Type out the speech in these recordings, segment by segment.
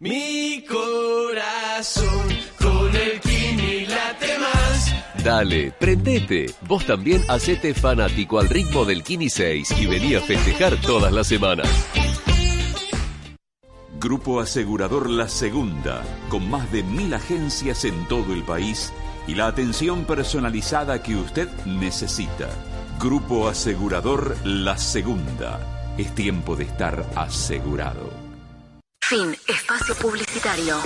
Mi corazón con el Kini late más. Dale, prendete. Vos también hacete fanático al ritmo del Kini 6 y vení a festejar todas las semanas. Grupo Asegurador La Segunda, con más de mil agencias en todo el país y la atención personalizada que usted necesita. Grupo Asegurador La Segunda. Es tiempo de estar asegurado. Fin. Espacio publicitario.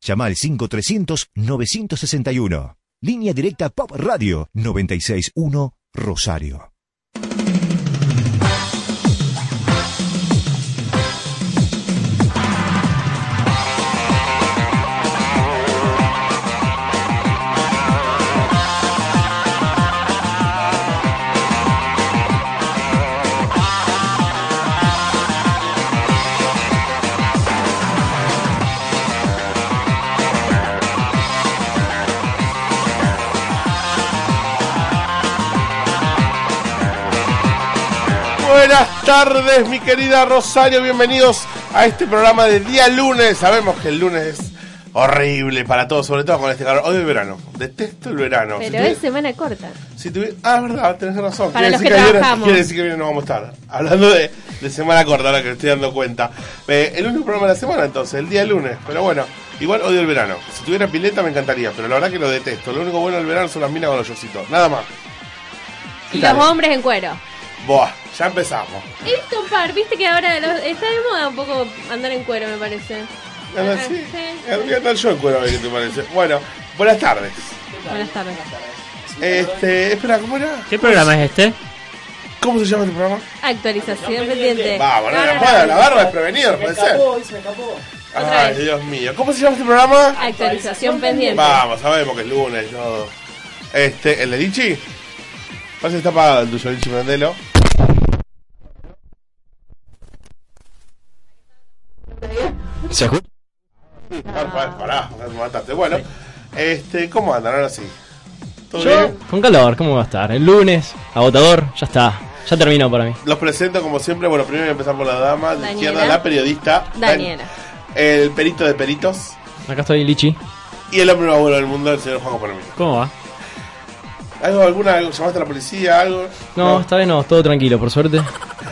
Llama al 5300-961. Línea directa Pop Radio 961 Rosario. Buenas tardes, mi querida Rosario. Bienvenidos a este programa de día lunes. Sabemos que el lunes es horrible para todos, sobre todo con este calor. Hoy es verano. Detesto el verano. Pero es semana corta. si tuvi- Ah, es verdad, tenés razón. Para Quiere los decir que viene- trabajamos. quiere decir que viene no vamos a estar. Hablando de, de semana corta, ahora que me estoy dando cuenta. Eh, el único programa de la semana, entonces, el día lunes. Pero bueno, igual odio el verano. Si tuviera pileta me encantaría, pero la verdad que lo detesto. Lo único bueno del verano son las minas con los yositos. Nada más. Y los hombres en cuero. Buah, ya empezamos. He visto un par, viste que ahora los- está de moda un poco andar en cuero, me parece. Ah, Ah, sí. sí. Eh, Voy a andar yo en cuero, a ver qué te parece. Bueno, buenas tardes. Buenas tardes. Este, espera, ¿cómo era? ¿Qué programa es este? ¿Cómo se llama este programa? Actualización pendiente. Vamos, no, No, no, no, puede, no. la barba es prevenido, no puede ser. Otra Ay, vez. Dios mío. ¿Cómo se llama este programa? Actualización pendiente. Vamos, sabemos que es lunes y todo. Este, ¿el de Lichi? Parece que está apagado el tuyo, Lichi Mandelo. ¿Se escucha? Pará, pará, me mataste. Bueno, este, ¿cómo andan? Ahora sí. ¿Todo Yo, bien? con calor, ¿cómo va a estar? El lunes, agotador, ya está. Ya terminó para mí. Los presento como siempre. Bueno, primero voy a empezar por la dama de Daniela. izquierda, la periodista. Daniela. El perito de peritos. Acá estoy, Lichi. Y el hombre más bueno del mundo, el señor Juan Palomino. ¿Cómo va? ¿Algo, alguna, llamaste a la policía, algo? No, esta vez no, todo tranquilo, por suerte.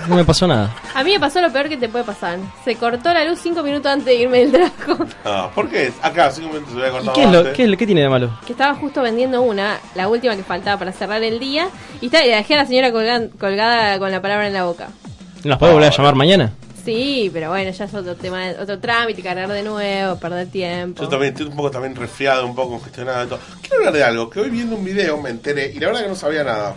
No me pasó nada. A mí me pasó lo peor que te puede pasar. Se cortó la luz cinco minutos antes de irme del trabajo. No, ¿por qué? Acá, cinco minutos se había ¿Y cortado qué, es lo, qué, es lo- qué tiene de malo? Que estaba justo vendiendo una, la última que faltaba para cerrar el día. Y, está, y dejé a la señora colgan- colgada con la palabra en la boca. ¿Nos puede volver a llamar mañana? Sí, pero bueno, ya es otro tema, otro trámite, cargar de nuevo, perder tiempo. Yo también estoy un poco también resfriado, un poco congestionado de todo. Quiero hablar de algo, que hoy viendo un video me enteré y la verdad que no sabía nada.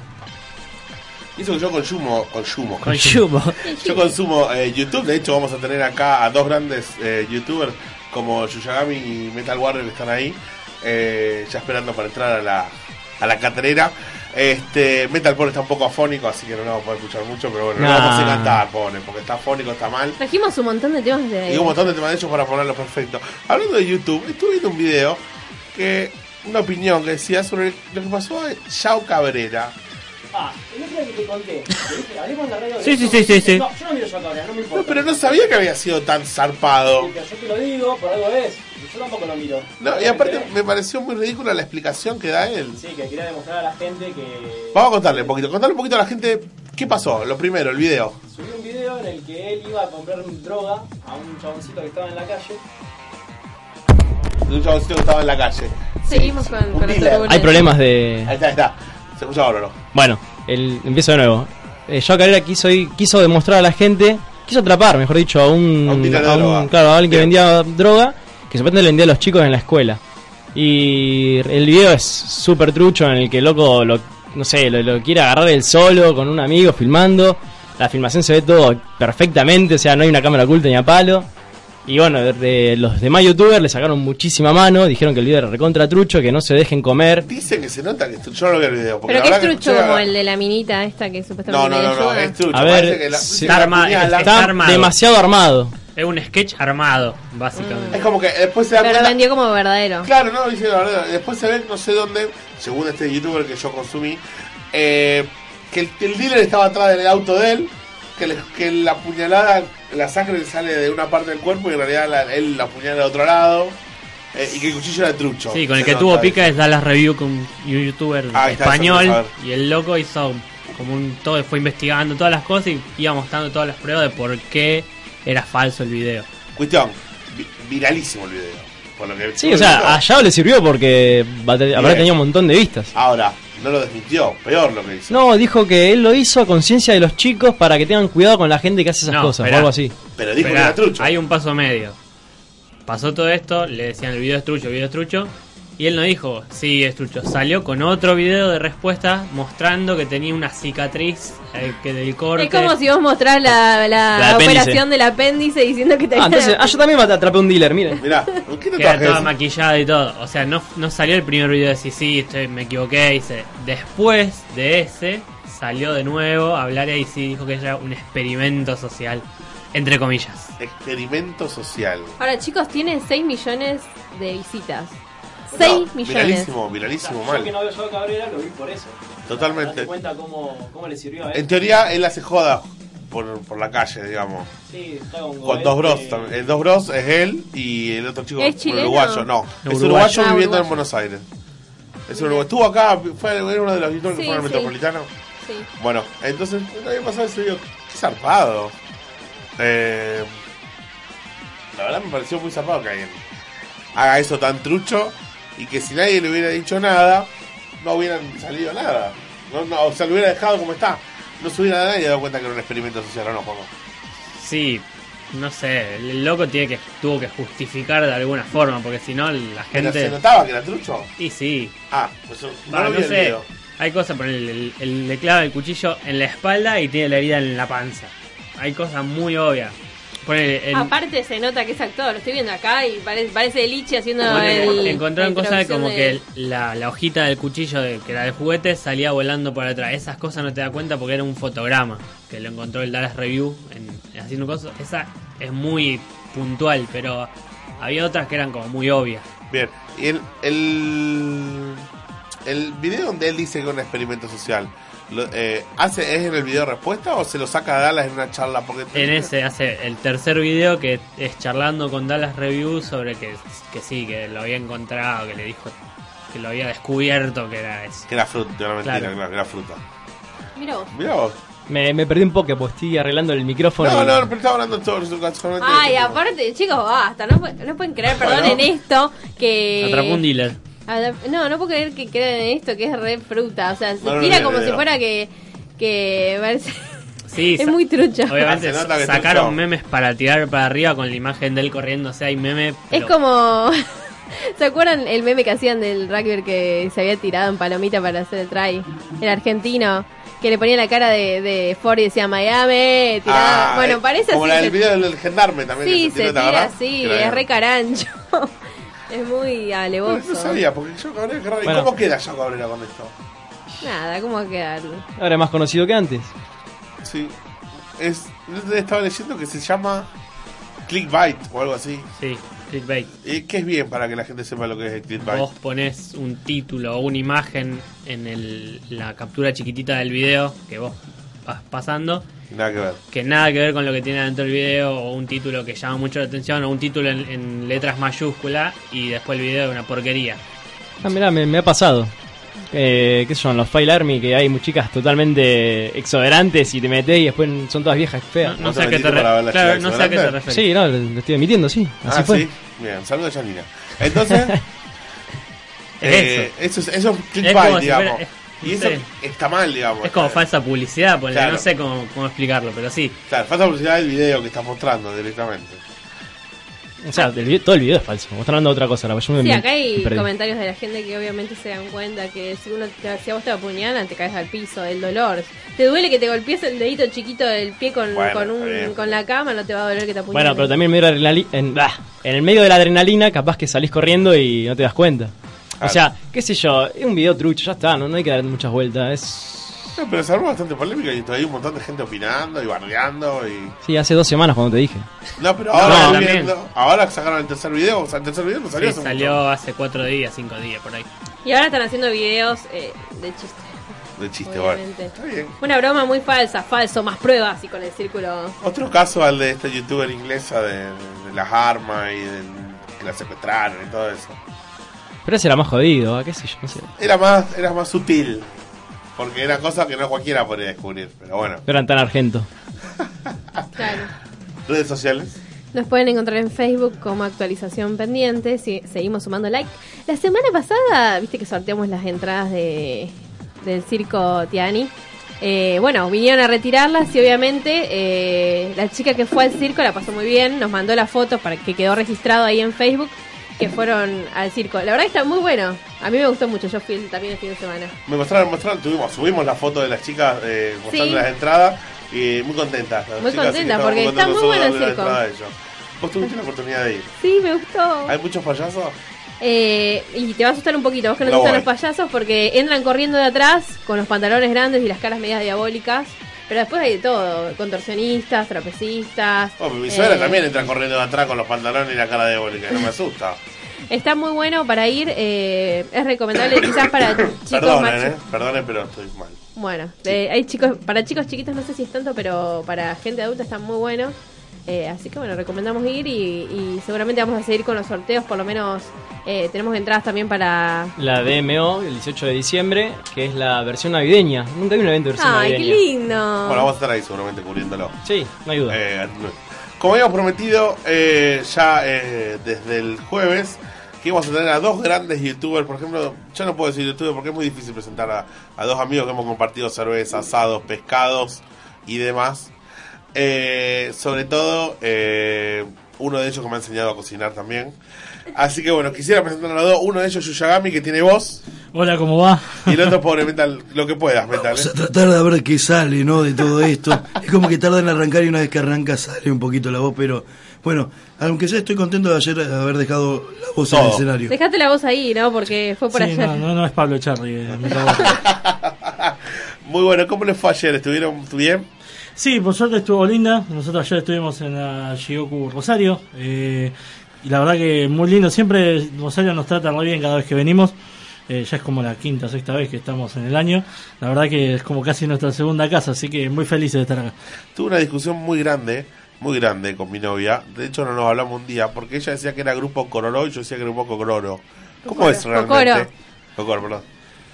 Hizo que yo consumo, consumo, Consumo. Yo consumo eh, YouTube, de hecho vamos a tener acá a dos grandes eh, youtubers como Yuyagami y Metal Warrior que están ahí, eh, ya esperando para entrar a la, a la catrera. Este, Metal Pone está un poco afónico, así que no lo vamos a poder escuchar mucho, pero bueno, no lo Nah. vamos a cantar, Pone, porque está afónico, está mal. Trajimos un montón de temas de... Y un montón de temas de ellos para ponerlo perfecto. Hablando de YouTube, estuve viendo un video que una opinión que decía sobre lo que pasó a Yao Cabrera. Ah, el otro que te conté, que dije, hablemos en la radio de Sí, sí, sí, sí, sí. No, yo no miro yo Cabrera, no me No, importa. pero no sabía que había sido tan zarpado. Sí, pero yo te lo digo, por algo es. Yo tampoco lo miro. No, y aparte me pareció muy ridícula la explicación que da él. Sí, que quería demostrar a la gente que... Vamos a contarle un poquito, contarle un poquito a la gente qué pasó. Lo primero, el video. Subí un video en el que él iba a comprar droga a un chaboncito que estaba en la calle. De un chaboncito que estaba en la calle. Seguimos con, con la dealer. turbulencia. Hay problemas de... Ahí está, ahí está. Se escucha ahora, ¿no? Bueno, el, empiezo de nuevo. Eh, Joao Carrera quiso, ir- quiso demostrar a la gente, quiso atrapar, mejor dicho, a un, A un un- claro, a alguien que vendía droga, que supuestamente le vendía a los chicos en la escuela. Y el video es súper trucho en el que el loco, lo, no sé, lo, lo quiere agarrar él solo con un amigo filmando. La filmación se ve todo perfectamente, o sea, no hay una cámara oculta ni a palo. Y bueno, de, de- los demás youtubers le sacaron muchísima mano, dijeron que el video era recontra trucho, que no se dejen comer. Dicen que se nota que esto- yo no lo vi el video. porque Pero que es trucho como el de la minita esta que supuestamente no, no, no, es trucho. A parece ver, que la- sí. dice que la Está arma- está Está armado. demasiado armado. Es un sketch armado, básicamente. Es como que después se da Pero lo cuenta- vendió como verdadero. Claro, no, dice la verdad. Después se ve, no sé dónde, según este youtuber que yo consumí, eh, que el, el dealer estaba atrás del auto de él, que, le- que la puñalada la sangre sale de una parte del cuerpo y en realidad la- él la apuñala de otro lado. eh, y que el cuchillo era trucho. Sí, con el Se que tuvo pica es Dallas Review con un youtuber Ah, ahí está, eso español quiero y el loco hizo como un todo fue investigando todas las cosas y iba mostrando todas las pruebas de por qué era falso el video. Cuestión, vi- viralísimo el video. Por lo que Sí, o sea, a Yao le sirvió porque habrá tenido un montón de vistas. Ahora, no lo desmintió, peor lo que hizo. No, dijo que él lo hizo a conciencia de los chicos para que tengan cuidado con la gente que hace esas No, cosas, o algo así. Pero dijo que era trucho. Hay un paso medio. Pasó todo esto, le decían el video es trucho, el video es trucho. Y él no dijo, sí, es trucho. Salió con otro video de respuesta mostrando que tenía una cicatriz eh, que del corte. Es como si vos mostrás la, la, operación del apéndice diciendo que te Ah, entonces, ah, yo también me atrapé un dealer, miren. Mirá, ¿por qué no que era traje toda maquillada y todo. O sea, no, no salió el primer video de decir, sí, estoy, me equivoqué. Dice, después de ese, salió de nuevo a hablar y ahí sí dijo que era un experimento social. Entre comillas. Experimento social. Ahora, chicos, tienen 6 millones de visitas. 6 No, millones. Viralísimo, viralísimo, Yo que mal. no veo yo a Cabrera lo vi por eso. Totalmente. Cuenta cómo, cómo le sirvió a él. En teoría, él hace joda por, por la calle, digamos. Sí, está con, dos bros también. El dos bros es él y el otro chico ¿Es chileno? uruguayo. No, es Uruguayo. uruguayo Ah, viviendo en. Buenos Aires. Es uruguayo. Estuvo acá, fue era uno de los que Sí, fueron al sí. metropolitano. Sí. Bueno, entonces el año pasado ese video, qué zarpado. Eh, la verdad me pareció muy zarpado que alguien haga eso tan trucho y que si nadie le hubiera dicho nada, no hubieran salido nada. No, no, o sea, lo hubiera dejado como está. No se hubiera nadie dado cuenta que era un experimento social o no, Juanjo. Sí, no sé, el loco tiene que tuvo que justificar de alguna forma, porque si no la gente... ¿Se notaba que era trucho? Y sí, Ah, pues no, lo no sé, hay cosas, por el, el- el- le clava el cuchillo en la espalda y tiene la herida en la panza. Hay cosas muy obvias. Aparte se nota que es actor, lo estoy viendo acá y parece, parece Lichi haciendo el, encontraron cosas como de- que la, la hojita del cuchillo, de, que era de juguete, salía volando por atrás. Esas cosas no te das cuenta porque era un fotograma que lo encontró el Dallas Review en, haciendo cosas. Esa es muy puntual, pero había otras que eran como muy obvias. Bien, y el, el, el video donde él dice que es un experimento social, lo- eh, ¿hace, ¿es en el video respuesta o se lo saca a Dallas en una charla? Porque En ese hace el tercer video que es charlando con Dallas Review sobre que, que sí, que lo había encontrado, que le dijo que lo había descubierto que era eso. Que era fruta, era mentira, Claro. claro, que era fruta. Mira vos. Mirá vos. Me, me perdí un poco porque estoy arreglando el micrófono. No, y- no, pero estaba hablando todo solamente de Ay, aparte, chicos, basta, no, no pueden creer, perdón, Bueno. en esto, que... Atrapó un dealer. No, no puedo creer que crean en esto, que es re fruta, o sea, se No, tira no, como no, si no. fuera que... que parece- Sí, es muy trucha. Obviamente Ah, sacaron memes para tirar para arriba con la imagen de él corriendo, o sea, hay meme. Es como... ¿Se acuerdan el meme que hacían del rugby que se había tirado en palomita para hacer el try? El argentino, que le ponía la cara de, de Ford y decía Miami, tirada. Ah, bueno, eh, parece Como así. la del se- video del gendarme también. sí, se tiró, ¿te tira así, la- es re carancho. Es muy alevoso. no sabía, porque yo Cabrera, qué raro. ¿Y Bueno. cómo queda yo Cabrera con esto? Nada, ¿cómo va a quedar? Ahora es más conocido que antes. Sí. Es, estaba leyendo que se llama clickbait o algo así. Sí, clickbait. Y que es bien para que la gente sepa lo que es el clickbait. Vos pones un título o una imagen en el- la captura chiquitita del video que vos pasando, Nada que ver. que nada que ver con lo que tiene dentro del video, o un título que llama mucho la atención, o un título en, en letras mayúsculas, y después el video es una porquería. Ah, mirá, me, me ha pasado. Eh, ¿Qué son? Los File Army, que hay chicas totalmente exuberantes y te metes y después son todas viejas feas. No, no ¿Vos sé a qué te, claro, chica no sé a qué te referís. Sí, no, lo, estoy emitiendo, sí. Así ah, fue. sí. Bien, saludos a Janina. Entonces, Es eh, eso. es, eso es si digamos. fuera- es- y eso está mal, digamos. Es como falsa publicidad, ponele, Claro. no sé cómo, cómo explicarlo, pero sí. Claro, falta publicidad del video que está mostrando directamente. O sea, el video- todo el video es falso. Mostrando otra cosa. me- Sí, me- acá hay comentarios de la gente que obviamente se dan cuenta que si uno te, si a vos te apuñalan te caes al piso, el dolor. ¿Te duele que te golpees el dedito chiquito del pie con, Bueno, con, un, con la cama? No te va a doler que te apuñalen. Bueno, pero también la en, ah, en el medio de la adrenalina, capaz que salís corriendo y no te das cuenta. O sea, qué sé yo, es un video trucho, ya está, no, no hay que dar muchas vueltas. Es... No, pero se armó bastante polémica y todavía hay un montón de gente opinando y bardeando y... Sí, hace dos semanas cuando te dije. No, pero No, ahora viendo- ahora sacaron el tercer video, o sea, el tercer video no salió Sí, hace salió mucho. hace cuatro días, cinco días, por ahí. Y ahora están haciendo videos eh, de chistes. de chiste, bueno. Está bien. Una broma muy falsa, falso, más pruebas y con el círculo. Otro caso al de esta youtuber inglesa de, de las armas y del, que la secuestraron y todo eso. Pero ese era más jodido, ¿ah? qué sé yo, no sé. Era más, era más sutil. Porque era cosa que no cualquiera podría descubrir. Pero bueno, No eran tan argento. Claro. redes sociales. Nos pueden encontrar en Facebook como actualización pendiente. Si, seguimos sumando like. La semana pasada, viste que sorteamos las entradas de del circo Tiani. Eh, bueno, vinieron a retirarlas y obviamente eh, la chica que fue al circo la pasó muy bien. Nos mandó las fotos para que quedó registrado ahí en Facebook que fueron al circo. La verdad que está muy bueno. A mí me gustó mucho. Yo fui también el fin de semana. Me mostraron, mostraron, tuvimos, subimos la foto de las chicas eh, mostrando Sí. las entradas y muy contentas. Muy chicas, sí, contenta, estaban porque está contentas muy bueno el circo. ¿Vos tuviste la oportunidad de ir? Sí, me gustó. ¿Hay muchos payasos? Eh, y te va a asustar un poquito, vos que no te gustan los payasos, porque entran corriendo de atrás con los pantalones grandes y las caras medias diabólicas. Pero después hay de todo, contorsionistas, trapecistas. Oh, mi suegra eh, también entra corriendo de atrás con los pantalones y la cara diabólica, no me asusta. Está muy bueno para ir, eh, es recomendable quizás para chicos Perdonen, eh, perdonen, pero estoy mal. Bueno, eh, hay chicos, para chicos chiquitos no sé si es tanto, pero para gente adulta está muy bueno. Eh, así que bueno, recomendamos ir y, y seguramente vamos a seguir con los sorteos, por lo menos eh, tenemos entradas también para... La DMO, el 18 de diciembre, que es la versión navideña. Nunca vi un evento de versión ¡Ay, qué navideña. lindo! Bueno, vamos a estar ahí seguramente cubriéndolo. Sí, no hay duda. Eh, como habíamos prometido eh, ya eh, desde el jueves, que íbamos a tener a dos grandes youtubers. Por ejemplo, yo no puedo decir youtuber porque es muy difícil presentar a, a dos amigos que hemos compartido cerveza, asados, pescados y demás. Eh, sobre todo, eh, uno de ellos que me ha enseñado a cocinar también. Así que bueno, quisiera presentar a los dos. Uno de ellos, Yuyagami, que tiene voz. Hola, ¿cómo va? Y el otro, pobre Metal, lo que puedas, Metal. Vamos ¿eh? a tratar de ver qué sale, ¿no? De todo esto. Es como que tarda en arrancar y una vez que arranca sale un poquito la voz, pero bueno, aunque ya estoy contento de ayer haber dejado la voz en el escenario. Dejate la voz ahí, ¿no? Porque fue por Sí, ayer. no, no, no es Pablo Charri. eh, Muy bueno, ¿cómo les fue ayer? ¿Estuvieron bien? Sí, por suerte estuvo linda. Nosotros ayer estuvimos en la Shigoku Rosario. eh, y la verdad que muy lindo. Siempre Rosario nos trata muy bien cada vez que venimos. Eh, ya es como la quinta, sexta vez que estamos en el año. La verdad que es como casi nuestra segunda casa, así que muy felices de estar acá. Tuve una discusión muy grande, muy grande con mi novia. De hecho, no nos hablamos un día porque ella decía que era grupo Cororó y yo decía que era grupo Cocororo. ¿Cómo Cocoro. es realmente? Cocoro. Cocoro, perdón.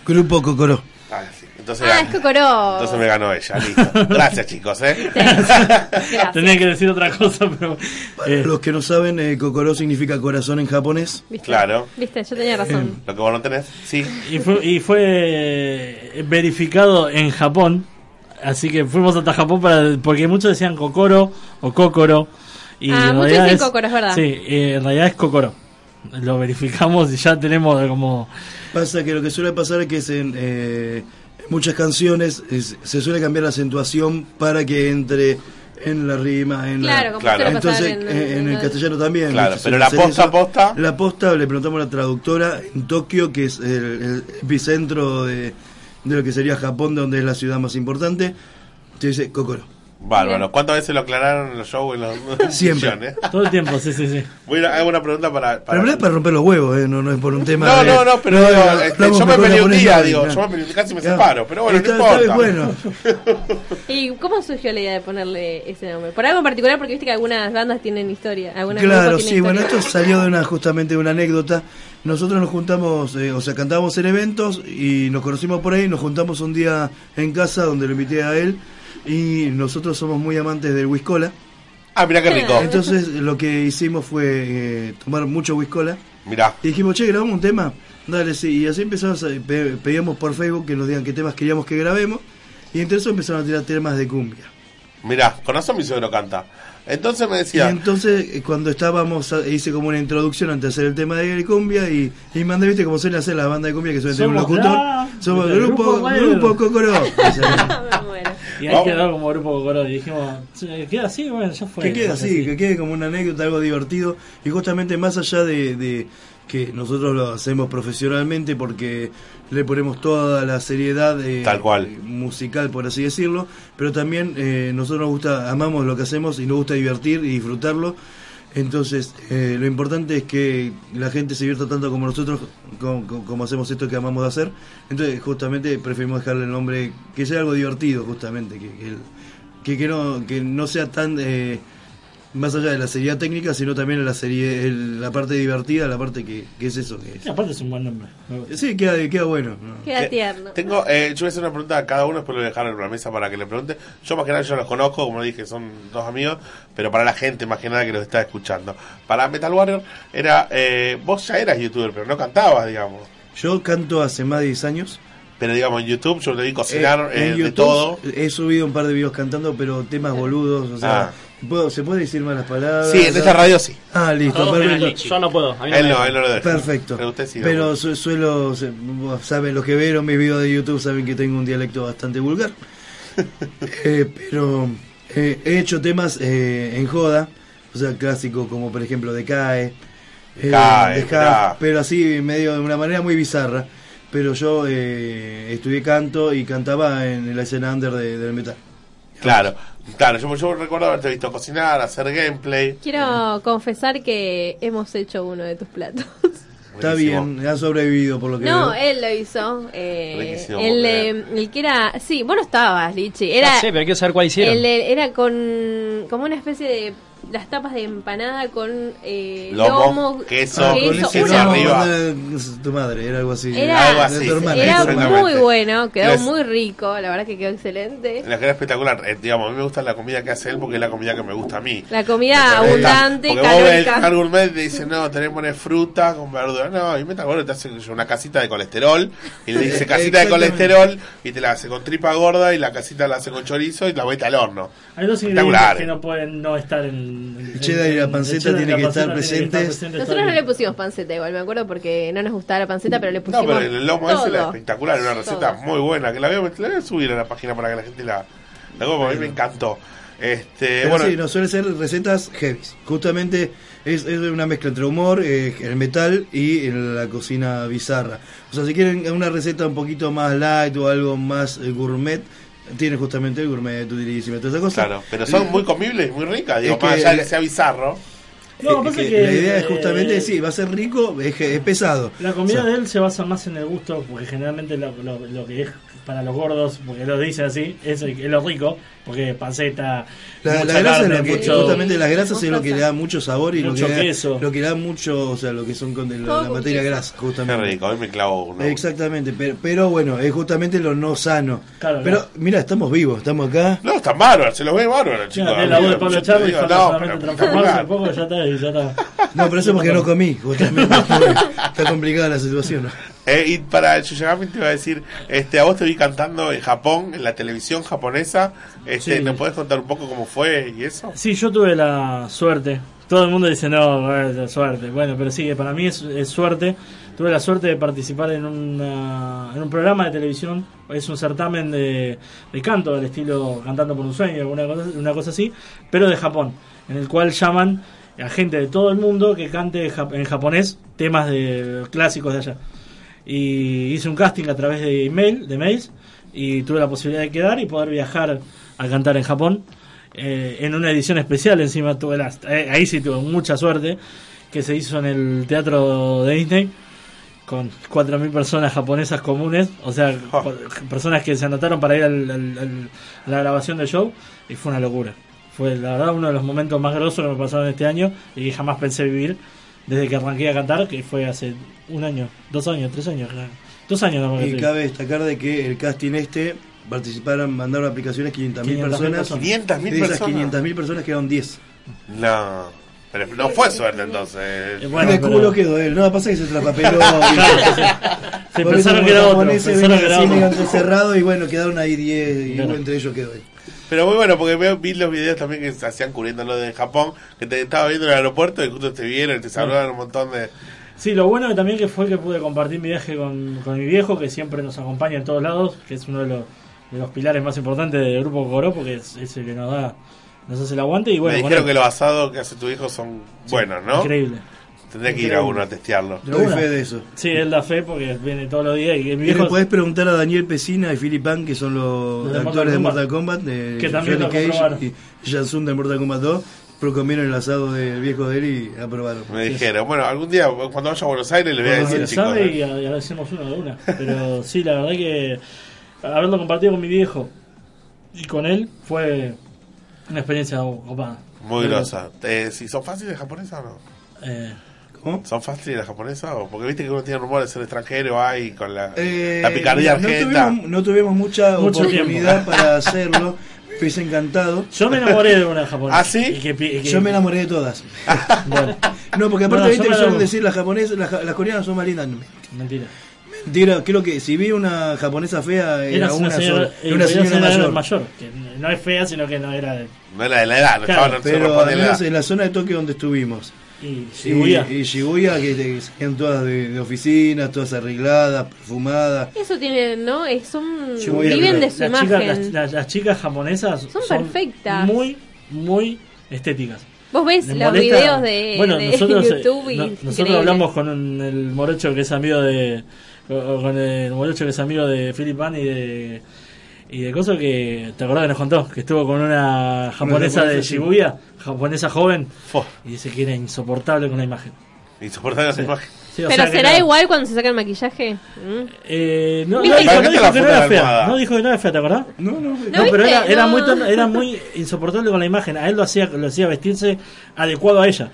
Grupo Cocoró. Ah. Entonces, Ah, es Cocoró. Entonces me ganó ella, listo. Gracias, chicos, ¿eh? Tenía que decir otra cosa, pero. Para los que no saben, eh, Cocoró significa corazón en japonés. ¿Viste? Claro. Viste, yo tenía razón. Lo que vos no tenés, sí. Y fue, y fue eh, verificado en Japón. Así que fuimos hasta Japón para porque muchos decían Kokoro o Kokoro. Y Ah, en muchos realidad dicen es- Kokoro, es verdad. Sí, eh, en realidad es Kokoro. Lo verificamos y ya tenemos como. Pasa que lo que suele pasar es que es en, eh, en muchas canciones es- se suele cambiar la acentuación para que entre en la rima, en Claro, la... como Claro. suele pasar Entonces, en- eh, en, en- el en- castellano también. Claro, pero la posta, eso. posta. La posta le preguntamos a la traductora en Tokio, que es el, el epicentro de, de lo que sería Japón, donde es la ciudad más importante. Se dice Kokoro. Bárbaro. ¿Cuántas veces lo aclararon en los shows? En los Siempre. millones? Todo el tiempo, sí, sí, sí. Voy a hago una pregunta para. Pero en verdad es para romper los huevos, eh, no, no es por un tema No, de- no, no, pero No, digo, no, este, yo me peleé un día, digo, claro. yo me peleé, casi me Claro. separo, pero bueno, Está- no está importa. bueno. ¿Y cómo surgió la idea de ponerle ese nombre? ¿Por algo en particular? Porque viste que algunas bandas tienen historia. Algunas Claro, sí, bueno, historia. esto salió de una justamente de una anécdota. Nosotros nos juntamos, eh, o sea, cantábamos en eventos y nos conocimos por ahí, nos juntamos un día en casa donde lo invité a él y nosotros somos muy amantes del whiskola. Ah, mira qué rico. Entonces lo que hicimos fue eh, tomar mucho whiskola Mirá. y dijimos, che, grabamos un tema. Dale, sí, y así empezamos, a, pe- pedíamos por Facebook que nos digan qué temas queríamos que grabemos y entre eso empezaron a tirar temas de cumbia. Mirá, con razón mi suegro canta. Entonces me Y decía, entonces, eh, cuando estábamos, a- hice como una introducción antes de hacer el tema de cumbia y, y mandé, viste, como suele hacer la banda de cumbia que suele tener un locutor. la- Somos el grupo, grupo Cocoró. Me muero. Y ahí Vamos. quedó como grupo Kokoro. Y dijimos, "Sí, queda así, bueno, ya fue. que quede Fue así, que quede como una anécdota, algo divertido. Y justamente más allá de, de que nosotros lo hacemos profesionalmente porque le ponemos toda la seriedad eh, Tal cual. eh, musical, por así decirlo, pero también eh, nosotros nos gusta, amamos lo que hacemos y nos gusta divertir y disfrutarlo. Entonces, eh, lo importante es que la gente se divierta tanto como nosotros, como, hacemos esto que amamos de hacer. Entonces, justamente preferimos dejarle el nombre, que sea algo divertido, justamente, que, que, que, que no, que no sea tan eh, más allá de la seriedad técnica, sino también la serie, el- la parte divertida, la parte que, que es eso. Que es. Aparte es un buen nombre. Sí, queda, queda bueno. ¿no? Queda Que- tierno. Tengo, eh, yo voy a hacer una pregunta a cada uno, después lo voy a dejar en la mesa para que le pregunte. Yo más que nada yo los conozco, como dije, son dos amigos, pero para la gente más que nada que los está escuchando. Para Metal Warrior era, eh, vos ya eras youtuber, pero no cantabas, digamos. Yo canto hace más de 10 años. Pero digamos en YouTube yo te vi cocinar Eh, en eh, de todo. He subido un par de videos cantando, pero temas boludos. O sea, Ah. ¿Puedo- ¿se puede decir malas palabras? Sí, en esta radio sí. Ah, listo. Yo no puedo. a mí no Él me no, dejan. él no lo deja. Perfecto. Pero usted sí. Pero lo- su- suelo, se- saben, los que vieron mis videos de YouTube saben que tengo un dialecto bastante vulgar. Eh, pero eh, he hecho temas eh, en joda, o sea, clásicos como por ejemplo Decae, eh, Decae, Decae, mirá. pero así medio de una manera muy bizarra. Pero yo eh, estudié canto y cantaba en la escena under de- del metal. Claro, claro, yo, yo recuerdo haberte visto cocinar, hacer gameplay. Quiero confesar que hemos hecho uno de tus platos. Está Buenísimo. bien, ha sobrevivido por lo que No, veo. él lo hizo. Eh, el, eh, que era. Sí, vos no estabas, Lichi. Era, sé, pero quiero saber cuál hicieron. el era con. Como una especie de. Las tapas de empanada con eh, Lomo, lomo, queso, Ah, que con una- arriba. tu madre, era algo así. Era- Algo De así, tu hermana, Era de tu hermana. Exactamente. muy bueno, quedó Es- muy rico. La verdad que quedó excelente. La que era espectacular. Eh, digamos, a mí me gusta la comida que hace él porque es la comida que me gusta a mí. La comida Me abundante, Porque vos ves el gourmet y dice, no, tenés que poner fruta con verdura. No, y Metal Warrior te hace una casita de colesterol. Y le dice casita de colesterol y te la hace con tripa gorda y la casita la hace con chorizo y la vuelta al horno. Hay dos ingredientes que no pueden no estar en. El cheddar y la panceta tienen la que estar presentes. todo Nosotros no le pusimos panceta igual, me acuerdo porque no nos gustaba la panceta, pero le No, pusimos. pero el lomo ese era todo. espectacular, una receta Todo. muy buena. Que la voy, a, la voy a subir a la página para que la gente la, la coma. A mí me encantó. Este, Pero bueno, sí, no suele ser recetas heavy. Justamente es, es una mezcla entre humor, eh, el metal y la cocina bizarra. O sea, si quieren una receta un poquito más light o algo más eh, gourmet, tiene justamente el gourmet utilísimo. Toda esa cosa. claro, pero son muy comibles, muy ricas. Digo, Es más que allá de que sea bizarro. No, Eh, pasa que que, la idea es justamente, eh, sí, va a ser rico, es, pesado. La comida O sea, de él se basa más en el gusto, porque generalmente lo, lo- lo que es para los gordos, porque lo dicen así, es, el- es lo rico, porque panceta, La, mucha la grasa carne, es lo que, mucho- justamente las grasas es lo que le da mucho sabor y lo Mucho que, le da, queso. lo que le da mucho, o sea, lo que son con la, materia queso. grasa, Qué justamente. rico, hoy me clavo uno. Exactamente, pero, pero bueno, es justamente lo no sano. Claro, pero claro. mira, estamos vivos, estamos acá. No, están bárbaros, se los ve bárbaros, chicos. Tiene la voz de Pablo Yo te Chávez, digo, falta no, pero transformarse un espectacular. poco y ya está, y ya está. No, pero eso porque no comí, justamente. Está complicada la situación. Eh, y para el Shuyagami te iba a decir, este, a vos te vi cantando en Japón, en la televisión japonesa. Este, Sí. ¿Nos podés contar un poco cómo fue y eso? Sí, yo tuve la suerte. Todo el mundo dice, no, es la suerte. Bueno, pero sí, para mí es, es suerte. Tuve la suerte de participar en, una- en un programa de televisión. Es un certamen de, de canto, del estilo Cantando por un sueño, una cosa, una cosa así, pero de Japón, en el cual llaman a gente de todo el mundo que cante en japonés temas de clásicos de allá. Y hice un casting a través de email, de mails, y tuve la posibilidad de quedar y poder viajar a cantar en Japón. eh, en una edición especial encima tuve la, eh, ahí sí tuve mucha suerte que se hizo en el teatro de Disney con 4.000 personas japonesas comunes, o sea, Oh. por- personas que se anotaron para ir al- al- al- a la grabación del show y fue una locura. Fue la verdad uno de los momentos más grosos que me pasaron este año y que jamás pensé vivir desde que arranqué a cantar, que fue hace un año, dos años, tres años, dos años. no me Y cabe destacar de que el casting este participaron, mandaron aplicaciones 500.000 500.000 personas. personas. 500.000 de esas personas. 500.000 personas quedaron 10. No, pero no fue suerte entonces. Eh, bueno, de pero- culo quedó él. No, pasa que se traspapeló. Sí, Por pensaron que era otro, pensaron que era entrecerrado y bueno, quedaron ahí 10 y uno entre ellos quedó él. Pero muy bueno, porque veo, vi los videos también que se hacían cubriendo lo de Japón, que te estaba viendo en el aeropuerto y justo te vieron y te saludaron un montón de... Sí, lo bueno que también que fue que pude compartir mi viaje con, con mi viejo, que siempre nos acompaña en todos lados, que es uno de los, de los pilares más importantes del grupo Coro, porque es, es el que nos da, nos hace el aguante y bueno, Me dijeron que los asados que hace tu hijo son buenos, ¿no? Increíble. Tendré que ir a uno a testearlo. De Doy fe de eso. Sí, él da fe porque viene todos los días y mi viejo le podés preguntar a Daniel Pesina y Philip Pan, que son los de actores de Mortal Kombat, de Que también lo Cage y Jansun de Mortal Kombat 2, pero comieron el asado del viejo de él y aprobaron. Me dijeron, bueno, algún día cuando vaya a Buenos Aires le voy a decir, lo chicos. sabe y a- y ahora hacemos uno de una. Pero sí, la verdad que haberlo compartido con mi viejo y con él fue una experiencia copada. Muy Pero, grosa. Eh, si ¿Son fáciles de japonesa o no? eh, ¿Son fáciles de japonesa? O porque viste que uno tiene rumores de ser extranjero ahí con la, Eh, la picardía no argenta. tuvimos, no tuvimos mucha Mucho oportunidad tiempo. para hacerlo. Hubiese encantado. Yo me enamoré de una japonesa. ¿Ah, sí? Y que pi- y que- Yo me enamoré de todas. Bueno, No, porque aparte No, viste yo que me suelen decir las japonesas, las, las coreanas son más lindas. mentira. Mentira, creo que si vi una japonesa fea era, Era una, señora, sola, eh, era una era señora mayor. mayor, que no es fea, sino que no era de. No era de la edad, Claro, no Pero al la menos en la zona de Tokio donde estuvimos. Y Shibuya. Y, y Shibuya, que, que salían todas de, de oficinas, todas arregladas, perfumadas. Eso tiene, ¿no? Es, son, Shibuya, viven de las su chicas, imagen. las, las- las chicas japonesas Son perfectas. Muy, muy estéticas. Vos ves los molesta- videos de, bueno, de nosotros, eh, YouTube y no- nosotros hablamos con un- el morocho que es amigo de con el morocho que es amigo de Philip Van y de y de cosas que te acordás que nos contó que estuvo con una japonesa de sí. Shibuya japonesa joven y dice que era insoportable con la imagen insoportable esa imagen. Sí, o Pero sea que será igual cuando se saca el maquillaje. ¿Mm? eh, no, no ¿Viste dijo, que- no dijo la que no foto era la fea almohada? no dijo que no era fea ¿te acordás? No, no, No, ¿No pero viste? era, era No. muy era muy insoportable con la imagen. A él lo hacía lo hacía vestirse adecuado a ella.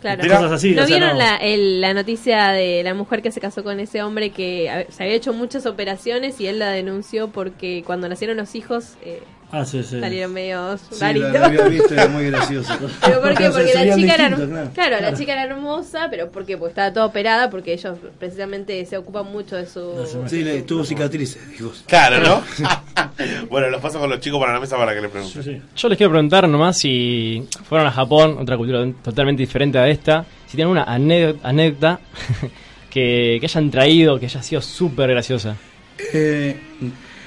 Claro. Cosas así. ¿No o sea, vieron no. La, el- la noticia de la mujer que se casó con ese hombre que a- se había hecho muchas operaciones y él la denunció porque cuando nacieron los hijos eh, Ah, sí, sí. salieron medio Sí, raritos? la, la había visto, era muy gracioso. ¿Pero por qué? Claro, Porque la chica era, claro. claro, la chica era hermosa, pero ¿por qué? Porque estaba toda operada, porque ellos precisamente se ocupan mucho de su... Sí, le, tuvo cicatrices, dijo. Claro, ¿no? bueno, los paso con los chicos para la mesa para que le pregunten. sí. Yo les quiero preguntar nomás si fueron a Japón, otra cultura totalmente diferente a esta, si tienen una anécdota, anécdota que, que hayan traído, que haya sido súper graciosa. Eh,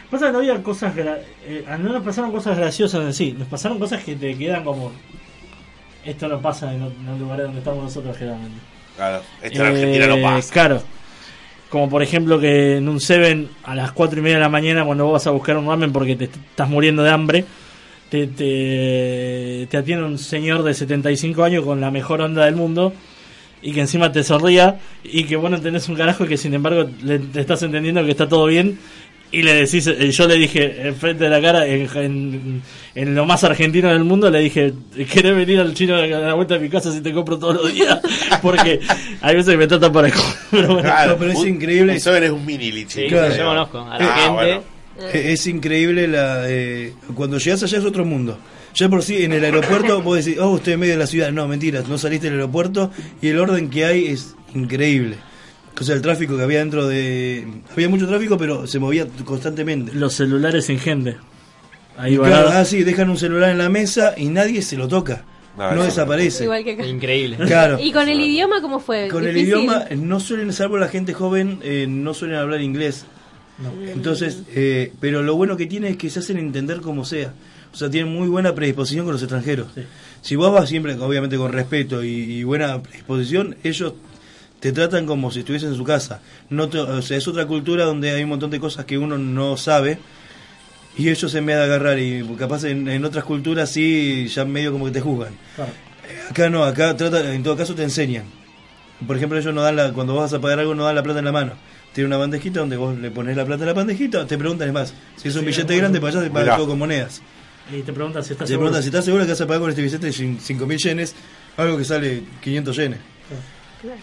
Pasa que no había cosas. eh, no nos pasaron cosas graciosas en sí. Nos pasaron cosas que te quedan como. Esto no pasa en, los lugares donde estamos nosotros generalmente. Claro, esto en Eh, Argentina no pasa. Claro. Como por ejemplo que en un Seven a las 4 y media de la mañana cuando vos vas a buscar un ramen porque te estás muriendo de hambre, te, te, te atiende un señor de 75 años con la mejor onda del mundo y que encima te sonría y que vos no entendés un carajo y que sin embargo le, te estás entendiendo que está todo bien y le decís, eh, yo le dije enfrente de la cara, en, en- en lo más argentino del mundo, le dije, ¿querés venir al chino a la vuelta de mi casa si te compro todos los días? Porque hay veces que me tratan para el pero bueno. Claro, No, pero es un- increíble. Un Seven es un mini lichi. Sí, Claro. yo conozco a la Ah, gente. bueno. Eh, Es increíble la eh, cuando llegas allá es otro mundo. Ya por sí en el aeropuerto vos decís, oh, usted en medio de la ciudad. No, mentira, no saliste del aeropuerto y el orden que hay es increíble. O sea, el tráfico que había dentro de... Había mucho tráfico, pero se movía constantemente. Los celulares sin gente. Ahí va claro, ah, sí, dejan un celular en la mesa y nadie se lo toca. No, No, desaparece. Igual que acá. Increíble. Claro. ¿Y con el idioma cómo fue? Con el idioma eh, no suelen, salvo la gente joven, eh, no suelen hablar inglés. Entonces, eh, pero lo bueno que tiene es que se hacen entender como sea. O sea, tienen muy buena predisposición con los extranjeros. Si vos vas siempre, obviamente, con respeto y, y buena predisposición, ellos te tratan como si estuviesen en su casa. No te- o sea, es otra cultura donde hay un montón de cosas que uno no sabe y ellos en vez de agarrar y capaz en, en otras culturas sí ya medio como que te juzgan. Claro. Acá no, acá trata, en todo caso te enseñan. Por ejemplo, ellos no dan la, cuando vas a pagar algo no dan la plata en la mano. Tiene una bandejita donde vos le pones la plata en la bandejita, te preguntan es más, si es un Sí, billete grande para allá te pagan todo con monedas. Y te preguntan si estás Te seguro. preguntan si estás seguro que vas a pagar con este billete de 5.000 yenes, algo que sale 500 yenes.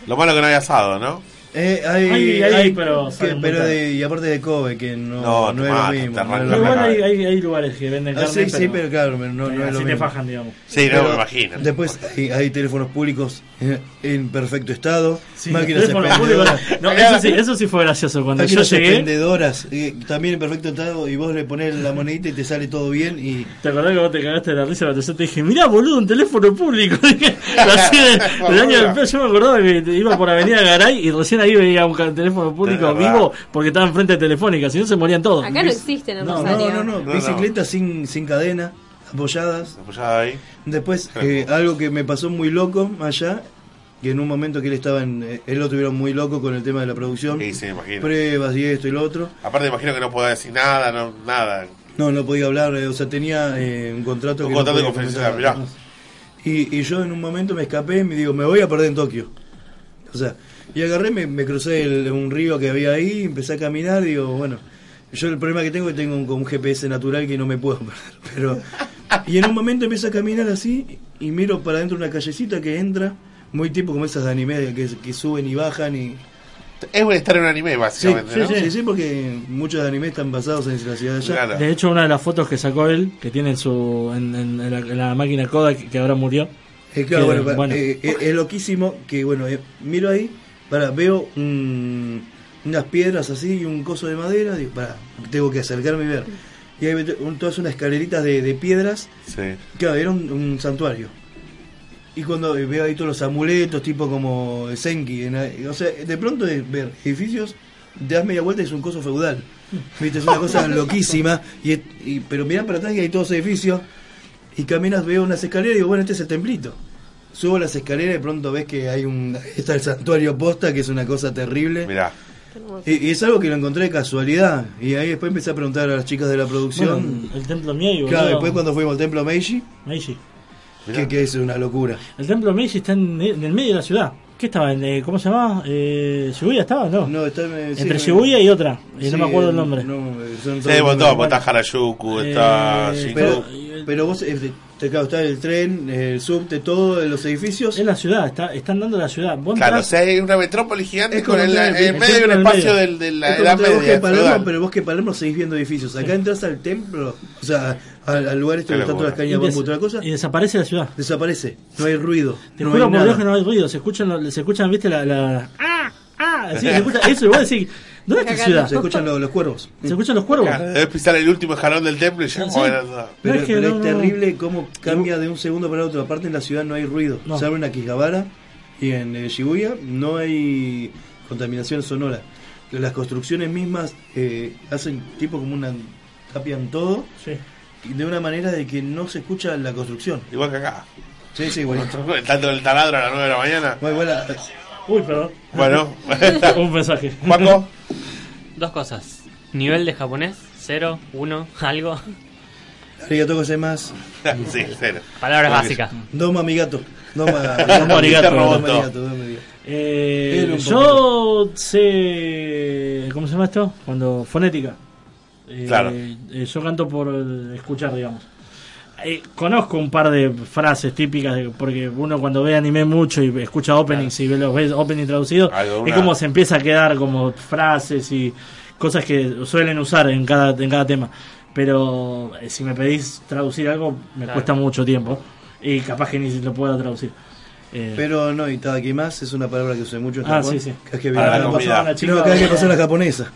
Lo malo que no hay asado, ¿no? Eh, hay, Hay- hay, hay- pero que- pero de- y aparte de Kobe, que no, No, no, te es lo te mismo. no lo igual hay, hay, hay lugares que venden Ah, carne, sí, sí, pero claro, pero no, no es lo así te mismo. fajan, digamos. Sí, no, Pero me imagino. Después hay, hay teléfonos públicos en perfecto estado, Sí, máquinas expendedoras. No, eso sí, eso sí fue gracioso. Cuando yo llegué, expendedoras, eh, también en perfecto estado, y vos le pones la monedita y te sale todo bien. y ¿te acordás que vos te cagaste de la risa cuando yo te dije, mirá, boludo, un teléfono público? De- del año del yo me acordaba que iba por Avenida Garay y recién ahí veía un teléfono público vivo porque estaba enfrente de Telefónica, si no se morían todos. Acá no existen en No, Rosario. no, no, no, No, no. bicicletas Sin, sin cadena, apoyadas. Apoyada ahí. Después, eh, algo que me pasó muy loco allá, que en un momento que él estaba en. eh, él lo tuvieron muy loco con el tema de la producción. Sí, sí, imagino. Pruebas y esto y lo otro. Aparte, imagino que no podía decir nada, no, nada. No, no podía hablar, eh, o sea, tenía eh, un contrato Un que contrato no de podía comentar. Y, y yo en un momento me escapé y me digo, me voy a perder en Tokio. O sea, y agarré, me, me crucé el- un río que había ahí, empecé a caminar, digo, bueno, yo el problema que tengo es que tengo un, un GPS natural que no me puedo perder. Pero, y en un momento empiezo a caminar así y miro para adentro una callecita que entra, muy tipo como esas de anime que, que suben y bajan y... Es un estar en un anime, básicamente, sí, ¿no? sí, sí, porque muchos animes están basados en la ciudad de allá. Claro. De hecho, una de las fotos que sacó él, que tiene en, su, en, en- en la, en la máquina Kodak, que ahora murió. Eh, claro, que, bueno, pa- bueno, eh, eh, es loquísimo que, bueno, eh, miro ahí, para, veo un- unas piedras así y un coso de madera, digo, para, tengo que acercarme y ver. Y un- todas unas escaleritas de, de piedras, Sí. claro, era un, un santuario. Y cuando veo ahí todos los amuletos, tipo como Senki, en o sea, de pronto de ver edificios, te das media vuelta y es un coso feudal. ¿Viste? Es una cosa loquísima, y- pero mirá para atrás y hay todos edificios, y caminas, veo unas escaleras y digo, bueno, este es el templito. Subo las escaleras y de pronto ves que hay un. Está el santuario posta, que es una cosa terrible. Mirá. Y, y es algo que lo encontré de casualidad. Y ahí después empecé a preguntar a las chicas de la producción. Bueno, el templo Miei, claro, boludo. después cuando fuimos al templo Meiji, Meiji. que, que es una locura. El templo Meiji está en, en el medio de la ciudad. ¿Qué estaba? En, eh, ¿Cómo se llamaba? Eh, ¿Shibuya estaba? No. No, está eh, sí, Entre Shibuya y otra. Y Sí, no me acuerdo el eh, nombre. No, eh, son Sí, todo, está Harajuku, está Eh, Shinjuku. Pero, pero vos, eh, te- está el tren, el subte, todo, los edificios. Es la ciudad, está, están dando la ciudad. Vos Claro, o sea, hay una metrópoli gigante con el, entrar en el medio de un templo en el espacio medio. del, de la Es como Edad Bosque Media. Palermo, pero Bosque Palermo seguís viendo edificios. Acá entras al templo, o sea, al, al lugar este donde están todas las cañas y, de la cosa, y desaparece la ciudad. desaparece. No hay ruido. Te no juro por. Dios que no hay ruido. Se escuchan, lo- se escuchan viste, la. la ¡Ah! ¡Ah! Así, se escucha eso. Y vos decís, ¿dónde está la ciudad? Se escuchan los, los cuervos. Se escuchan los cuervos. Debes pisar el último escalón del templo y ya Sí. bueno, Pero, es que pero no, es no. terrible cómo cambia de un segundo para otro. Aparte en la ciudad no hay ruido. No. Salvo en Akihabara y en eh, Shibuya no hay contaminación sonora. Que Las construcciones mismas eh, hacen tipo como una... tapian todo Sí. y de una manera de que no se escucha la construcción. igual que acá. Sí, sí, bueno. Tanto el taladro a las 9 de la mañana. Muy buena. Uy, perdón. Bueno, Un mensaje. Paco, Dos cosas. Nivel de japonés, cero, uno, algo. Arigato gozaimasu. sí, cero. Palabras básicas. Doma amigato. Doma Domo arigato. Doma arigato, doma arigato. Eh, yo sé. ¿Cómo se llama esto? Cuando. Fonética. Eh, Claro. eh, yo canto por escuchar, digamos. Eh, conozco un par de frases típicas de- porque uno cuando ve anime mucho y escucha openings y ve los ve opening traducidos es como se empieza a quedar como frases y cosas que suelen usar en cada en cada tema pero eh, si me pedís traducir algo me Claro. cuesta mucho tiempo y capaz que ni lo pueda traducir Eh, Pero no, Itadakimasu es una palabra que usé mucho en Ah, Japón. sí, sí. Cada vez que viene- pasaba una cada que pasó una japonesa.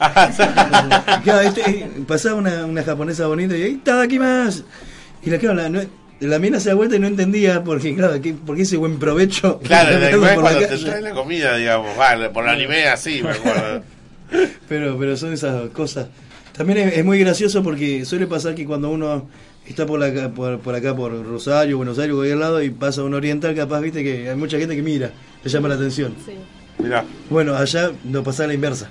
Claro, este, pasaba una, una japonesa bonita y ahí Itadakimasu. Y la, claro, la, no- la mina se da vuelta y no entendía porque, claro, que, porque ese buen provecho. Claro, el por la cuando te traen la comida, digamos. Vale, por el anime así, me acuerdo. Pero, pero son esas cosas. También es, es muy gracioso porque suele pasar que cuando uno está por, la, ca- por, por acá, por Rosario, Buenos Aires, cualquier lado, y pasa un oriental, capaz, viste que hay mucha gente que mira, le llama la atención. Sí. Mirá. Bueno, allá no pasa la inversa.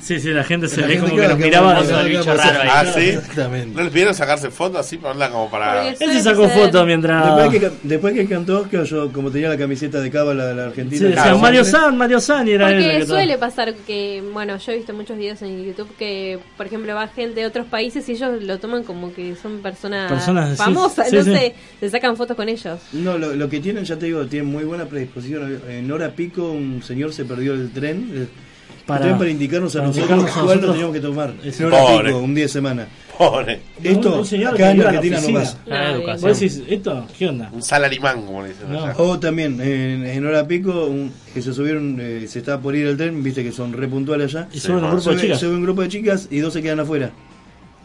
Sí sí la gente se La ve gente, como que claro, nos que miraba de- bicho raro ahí. Ah, ¿sí? Exactamente. ¿No les pidieron sacarse fotos así para onda como para. Él se sacó fotos mientras Después que, después que cantó, que yo, como tenía la camiseta de Cava, la, la argentina. Sí, Claro, Mario San, Mario San y era él el Porque que suele pasar que, bueno, yo he visto muchos videos en YouTube que, por ejemplo, va gente de otros países y ellos lo toman como que son personas, famosas, sí, no sí. sé, se sacan fotos con ellos. No, lo, lo que tienen, ya te digo, tienen muy buena predisposición. En hora pico, un señor se perdió el tren. Para- tren para indicarnos a para nosotros indicarnos a cuál nos nosotros. teníamos que tomar. Es- En hora Pobre. pico, un día de semana. Pobre. Esto, un señor acá que en Argentina no pasa. Vos decís, ¿esto? ¿Qué onda? Un salarimán, como le dicen No. allá. O también, en, en hora pico, un- que se subieron, eh, se estaba por ir el tren, viste que son re puntuales allá. Y suben un grupo de chicas. sube un grupo de chicas y dos se quedan afuera.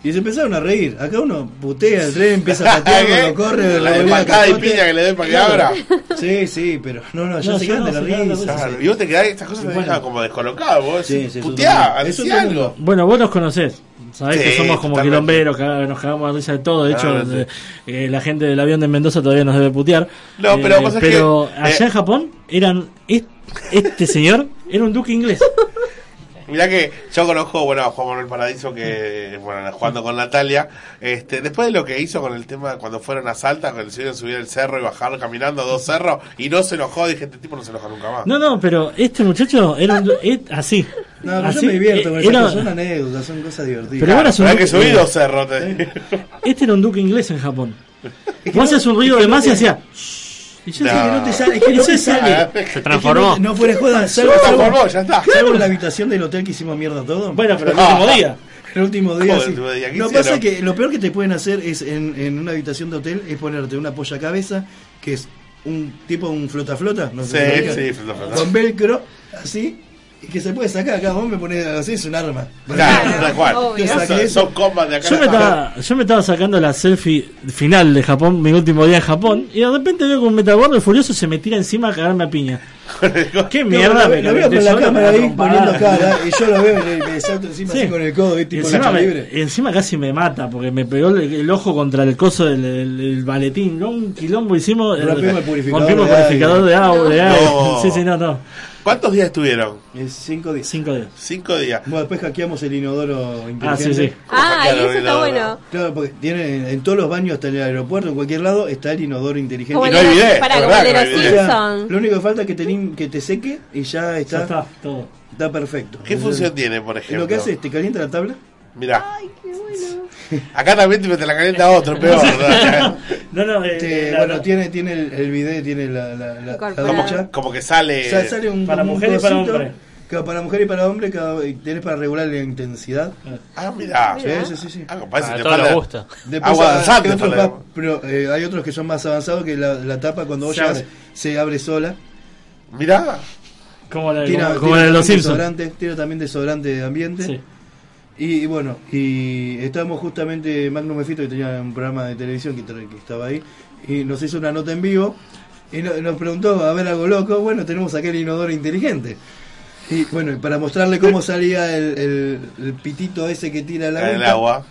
Y se empezaron a reír. Acá uno putea el tren, empieza a patearlo, ¿Qué? lo corre, La lo de patada y piña que le den para que abra. Sí, sí, pero no, no, ya No, se yo quedan de no, la de risa. Claro, y vos te quedás, estas cosas te Bueno. dejan como descolocado, vos Sí, sí, puteá. Eso algo. Bueno, vos nos conocés. Sabés Sí, que somos como quilomberos, que nos cagamos de risa de todo. De hecho, Claro, sí. eh, eh, la gente del avión de Mendoza todavía nos debe putear. No, pero Eh, pero que, allá eh, en Japón, eran est- este señor era un duque inglés. Mirá que yo conozco, bueno, a Juan Manuel Paradiso que, bueno, jugando con Natalia, este, después de lo que hizo con el tema cuando fueron a Salta, que decidieron subir el cerro y bajar caminando dos cerros, y no se enojó, dije, este tipo no se enoja nunca más. No, no, pero este muchacho era un, es así. No, pero Así, yo me divierto eh, era- son anécdotas, son cosas divertidas. Pero ahora Hay que duque- subir dos cerros, te digo. Este era un duque inglés en Japón. que Vos hacías un ruido de más y no hacía. Y yo sé que no te sale, es que no te sale. Se transformó. Es que no, no fuera de joda, Se salvo, salvo- transformó, ya está. salvo en la habitación del hotel que hicimos mierda todo. Bueno, pero el Ah. último día. El último día, ¿Cómo sí. el último día? ¿Qué Lo hicieron? pasa que lo peor que te pueden hacer es en, en una habitación de hotel es ponerte una polla cabeza, que es un tipo un flota flota, no sé Sí, sí, flota flota. con velcro, así, y que se puede sacar acá, vos me pones así, es un arma. Claro, tal cual. Obvio. Son-. Son combas de acá. Yo me, estaba, yo me estaba sacando la selfie final de Japón, mi último día en Japón, y de repente veo que un Metaguardo furioso se me tira encima a cagarme a piña. ¿Qué mierda? me lo veo con la cámara me ahí poniendo cara, y yo lo veo y le, me salto encima Sí. así con el codo, ¿viste? Y tipo encima, me- libre. y encima casi me mata porque me pegó el, el ojo contra el coso del el, el maletín. ¿no? Un quilombo hicimos. Rompimos el purificador rompimos de el purificador de agua. de aire. No. Sí, sí, no, no. ¿Cuántos días estuvieron? Es cinco días. Cinco días. Cinco días. Bueno, después hackeamos el inodoro inteligente. Ah, sí, sí. Ah, y eso está no, bueno. Claro, porque tiene en todos los baños, hasta en el aeropuerto, en cualquier lado, está el inodoro inteligente. Como Y el no hay bidet, para, como el de los. Simpsons. Lo único que falta es que te, lim- que te seque y ya está, Ya está, todo. está perfecto. ¿Qué Entonces, función tiene, por y ejemplo? Lo que hace es te calienta la tabla. Mirá. Acá también te la calienta otro, peor. No, no, eh, Te- la- bueno, la- tiene, tiene el, el bidet, tiene la, la, la, la Incorporado. ducha. Como que sale. O sea, sale un, Para mujer y para hombre. Claro, para mujer y para hombre, cada, y tenés para regular la intensidad. Ah, mirá. Sí, sí, sí. sí. Ah, compadre, si A te gusta. Después Agua hay otros más- pero eh, hay otros que son más avanzados que la, la tapa cuando vos Se llegas abre. se abre sola. Mirá. como la, Tira, como, como tira la de los Simpsons. Tiene también desodorante de ambiente. Sí. Y, y bueno, y estábamos justamente, Magnum Mefito, que tenía un programa de televisión que, que estaba ahí, y nos hizo una nota en vivo, y no- nos preguntó, a ver algo loco, bueno, tenemos aquel inodoro inteligente. Y bueno, y para mostrarle cómo salía el, el- el pitito ese que tira el agua. El agua.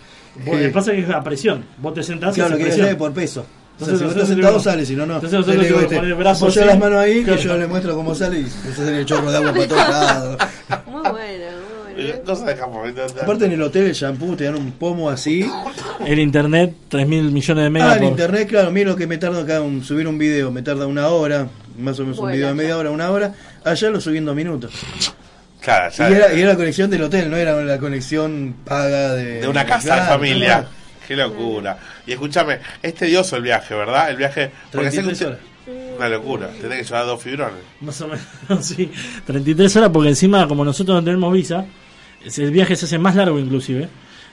Lo que pasa es que es a presión. Vos te sentás y Claro, hace que presión. es por peso. O sea, Entonces si vos estás sentado sale, si no, no. entonces nosotros Le digo, este, poner el brazo apoyá las manos ahí, Claro. que yo le muestro cómo sale y se sale el chorro de agua para todos lados. Muy bueno, Cosas de Japón. Aparte en el hotel el shampoo te dan un pomo así. El internet, 3 mil millones de megas. Ah, en por- internet, claro, mira lo que me tarda acá un, subir un video, me tarda una hora, más o menos un Bueno, video de media hora, una hora. Allá lo subí en dos minutos. Claro, Y ya. era, y era la conexión del hotel, no era la conexión paga de... de una casa de familia. claro. Qué locura. Y escúchame, es tedioso el viaje, ¿verdad? El viaje. Porque sé que 33 usted- horas. Una locura. Tenés que llevar dos fibrones. Más o menos, sí. 33 horas porque encima, como nosotros no tenemos visa, el viaje se hace más largo inclusive.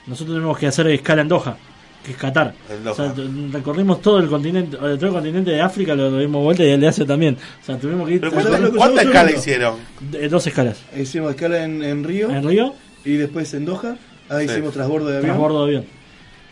Nosotros tenemos que hacer escala en Doha, que es Qatar. O sea, recorrimos todo el continente, eh, todo el continente de África, lo dimos vuelta y el de Asia también. O sea, tuvimos que ir Pero ¿sabes ¿cuántas escalas hicieron? eh, dos escalas. Hicimos escala en, en Río En Río, y después en Doha. Ahí Sí. hicimos transbordo de avión. transbordo de avión.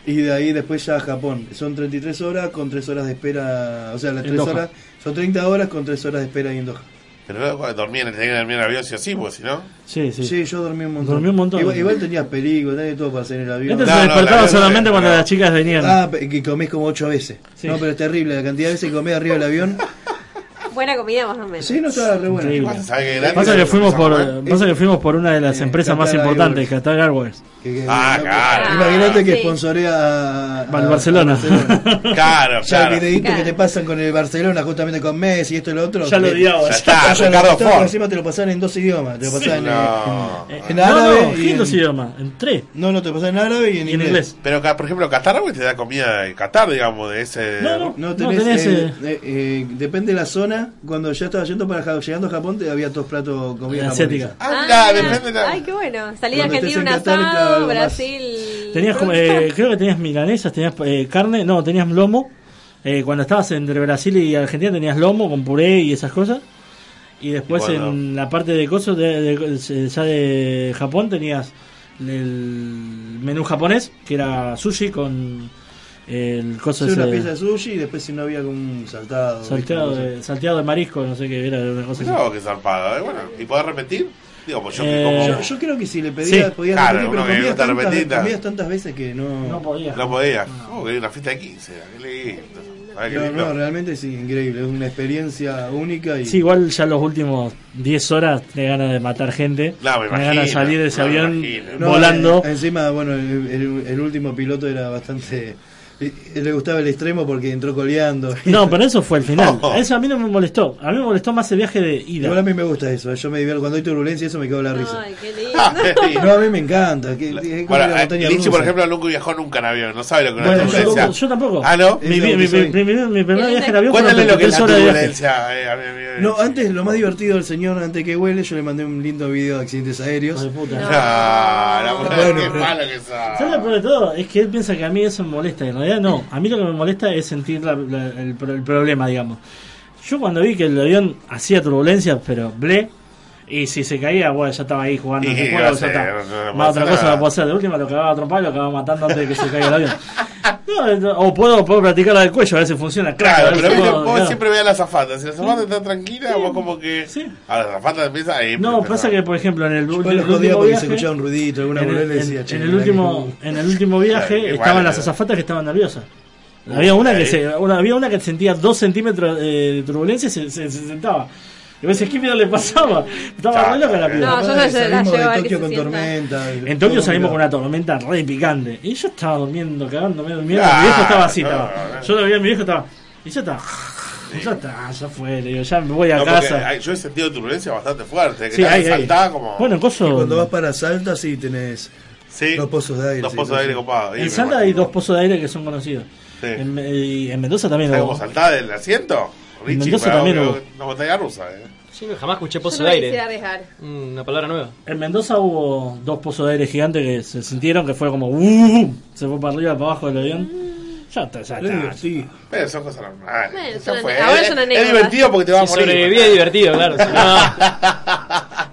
Y de ahí después ya a Japón. Son 33 horas con 3 horas de espera. O sea, las En 3 Doha. horas. Son 30 horas con 3 horas de espera ahí en Doha. Pero bueno, dormían, tenían que dormir en el avión sí o sí, porque si no. Sí, sí. Sí, yo dormí un montón. Dormí un montón. Igual, igual tenías peligro, tenías todo para hacer en el avión. Este No, se despertaba solamente no, cuando no. las chicas venían. Ah, que comés como 8 veces. Sí. No, pero es terrible la cantidad de veces que comés arriba del avión. Buena comida más o menos. Sí, no estaba re bueno. Increíble. ¿Sabes qué grande? Pasa que fuimos por, ¿eh? pasa que fuimos por una de las Eh, empresas más importantes. Qatar Airways. Que- que- Ah, no, claro. Imagínate que Sí. sponsorea a, a- Al Barcelona. a Barcelona. Claro, Ya claro. el videito Claro. que te pasan con el Barcelona, justamente con Messi y esto y lo otro. Ya lo odiaba. Ya está, Ya lo. Encima te lo pasan en dos idiomas. Te lo pasan en, No. en, en no, árabe no, y ¿qué en, dos idiomas? En tres. No, no, te lo pasan en árabe y en, Y en inglés. Pero, acá, por ejemplo, Qatar te da comida de Qatar, digamos, de ese. No, no. No, tenés, tenés, eh, eh, eh, depende de la zona. Cuando ya estaba yendo para llegando a Japón, te había dos platos comida Asiática. Ah, mirá, depende de la- Ay, qué bueno. Salí de Argentina un en Más. Brasil. Tenías como, eh, creo que tenías milanesas, tenías eh, carne, no, tenías lomo. Eh, cuando estabas entre Brasil y Argentina tenías lomo con puré y esas cosas. Y después Y bueno. en la parte de cosas de, de- ya de Japón tenías el menú japonés, que era sushi con el coso Sí, ese una de- pieza de sushi y después si no había un saltado. salteado, de, salteado de marisco, no sé qué era, una cosa así. No, que zarpado. eh, Bueno, ¿y podés repetir? Digo, pues yo Eh, como. Yo, yo creo que si le pedías, Sí. podías Claro, repetir, pero comías tantas, repetir, comías tantas veces que no... No podía. No podía. Oh, que hay una fiesta de 15, qué lindo. Ay, qué No, no, realmente es increíble, es una experiencia única y Sí, igual ya los últimos 10 horas tenés ganas de matar gente. No, me tenés ganas de imagino, salir de ese no, avión imagino. No, volando. eh, encima, bueno, el, el- el último piloto era bastante. Le gustaba el extremo porque entró coleando. No, pero eso fue el final. Eso a mí no me molestó. A mí me molestó más el viaje de ida. Igual a mí me gusta eso. Yo me divierto cuando hay turbulencia, eso me quedo la risa. Ay, qué lindo. No, a mí me encanta. Que, Bueno, eh, Lichi, por ejemplo, nunca viajó nunca en avión. No sabe lo que es una Bueno, yo, turbulencia. tampoco- yo tampoco. Ah, ¿no? Mi, mi, mi, mi, primer- mi primer viaje en avión fue Cuéntale lo que es la 23 horas de viaje. turbulencia. eh, a. No, antes lo más divertido del señor, antes que huele, yo le mandé un lindo video de accidentes aéreos. Ah, la mujer, Bueno, qué mala que sos. ¿Sabes lo peor de todo? Es que él piensa que a mí eso me molesta. y En no. A mí lo que me molesta es sentir la- la- el, el problema, digamos. Yo cuando vi que el avión hacía turbulencias, pero ble, y si se caía, bueno, ya estaba ahí jugando en el juego, ya está. Más otra cosa no puedo hacer. De última lo acababa a trompar, lo acababa matando antes de que se caiga el avión. No, no, o puedo, puedo practicar la del cuello, a ver si funciona. Claro, a pero si puedo- vos claro. siempre veas a la azafata. Si la azafata está tranquila, vos como que. Ahora la azafata empieza ahí. No, pasa que, por ejemplo, en el, el último porque viaje... se escuchaba un ruidito, alguna en, el, decía, en "Che, el la último, que- en el último viaje estaban las eh. azafatas que estaban nerviosas. Uh, Había una que se, una- había una que sentía dos centímetros eh, de turbulencia y se, se- se sentaba. Y vos decís, ¿qué miedo le pasaba? Estaba re loca la piba. No, yo no sé, la llevo de Tokio se con tormenta. En Tokio salimos con una tormenta re picante. Y yo estaba durmiendo, cagándome, durmiendo. Mi viejo estaba así, estaba. Yo lo vi mi viejo, estaba. Y yo estaba. Ya está, ya fue, le digo, ya me voy a No, casa. hay- yo he sentido turbulencia bastante fuerte. Que Sí, hay, como. Bueno, coso. Y cuando vas para Salta, sí tenés Sí, dos pozos de aire. dos sí, pozos de aire copados. En Salta hay dos pozos de aire que son conocidos. Sí. En, y en Mendoza también ¿Sabes hubo. cómo saltar del asiento? Richie, Mendoza también hubo. Una montaña rusa, eh. Sí, jamás escuché Yo pozo no de aire. quisiera arriesgar. Mm, Una palabra nueva. En Mendoza hubo dos pozos de aire gigantes que se sintieron que fue como uh, se fue para arriba para abajo del avión. Ya está, ya Es está. divertido. Pero son cosas normales. Bueno, Ya son- fue. ahora Es- son es, anécdotas. divertido porque te vas a Si morir. sobrevivía es divertido, claro. si no-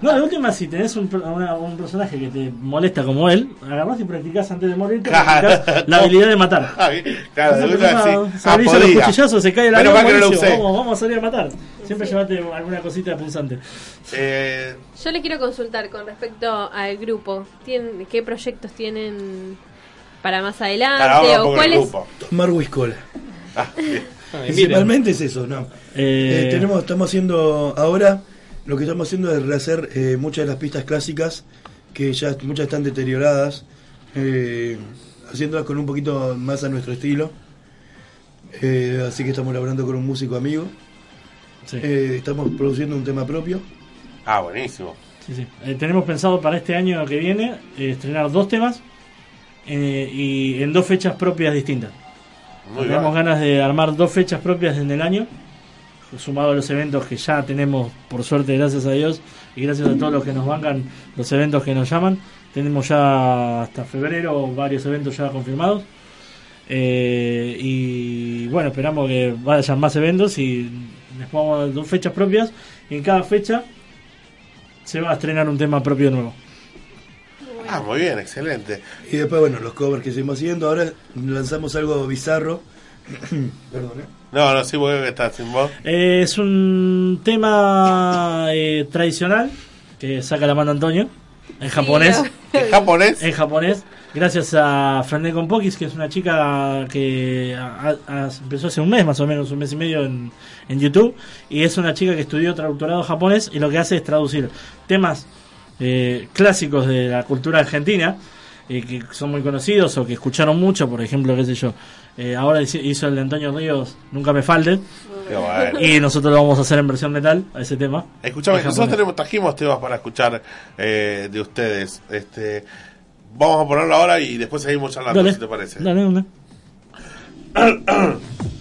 No, de última, si tenés un, una- un personaje que te molesta como él, agarrás y practicás antes de morir practicás la habilidad de matar. Ah, bien. Claro, de empezás sí. a Ah, los cuchillazos, se cae el Menos avión, no lo buenísimo, usé. vamos, vamos a salir a matar. Siempre llevate alguna cosita de punzante. Eh, Yo le quiero consultar con respecto al grupo. ¿Tienen, ¿Qué proyectos tienen para más adelante? A ¿O grupo. Tomar whiskola. Ah. Principalmente es eso, ¿no? Eh, Eh, tenemos, estamos haciendo ahora, lo que estamos haciendo es rehacer eh, muchas de las pistas clásicas, que ya muchas están deterioradas, eh, haciéndolas con un poquito más a nuestro estilo. Eh, así que estamos laborando con un músico amigo. sí, Eh, estamos produciendo un tema propio. Ah, buenísimo. sí, sí. Eh, tenemos pensado para este año que viene eh, estrenar dos temas eh, y en dos fechas propias distintas. Muy Tenemos bien. ganas de armar dos fechas propias en el año, sumado a los eventos que ya tenemos, por suerte, gracias a Dios, y gracias a todos los que nos bancan los eventos que nos llaman. Tenemos ya hasta febrero varios eventos ya confirmados. Eh, y bueno, esperamos que vayan más eventos y les pongamos dos fechas propias. Y en cada fecha se va a estrenar un tema propio nuevo. Ah, muy bien, excelente. Y después, bueno, los covers que seguimos haciendo. Ahora lanzamos algo bizarro. Perdón, ¿eh? No, no, sí, porque estás sin voz. Eh, es un tema eh, tradicional que saca la mano Antonio en japonés. ¿En japonés? En japonés, gracias a Frané Compokis, que es una chica que ha- ha- empezó hace un mes más o menos, un mes y medio en, en YouTube, y es una chica que estudió traductorado japonés y lo que hace es traducir temas eh, clásicos de la cultura argentina, eh, que son muy conocidos o que escucharon mucho, por ejemplo, qué sé yo, eh, ahora hizo- el de Antonio Ríos, Nunca me falte, bueno. y nosotros lo vamos a hacer en versión metal, a ese tema. Escuchame, nosotros tenemos, trajimos temas para escuchar eh, de ustedes. Este, vamos a ponerlo ahora y después seguimos charlando, Dale, si te parece. dale, dale.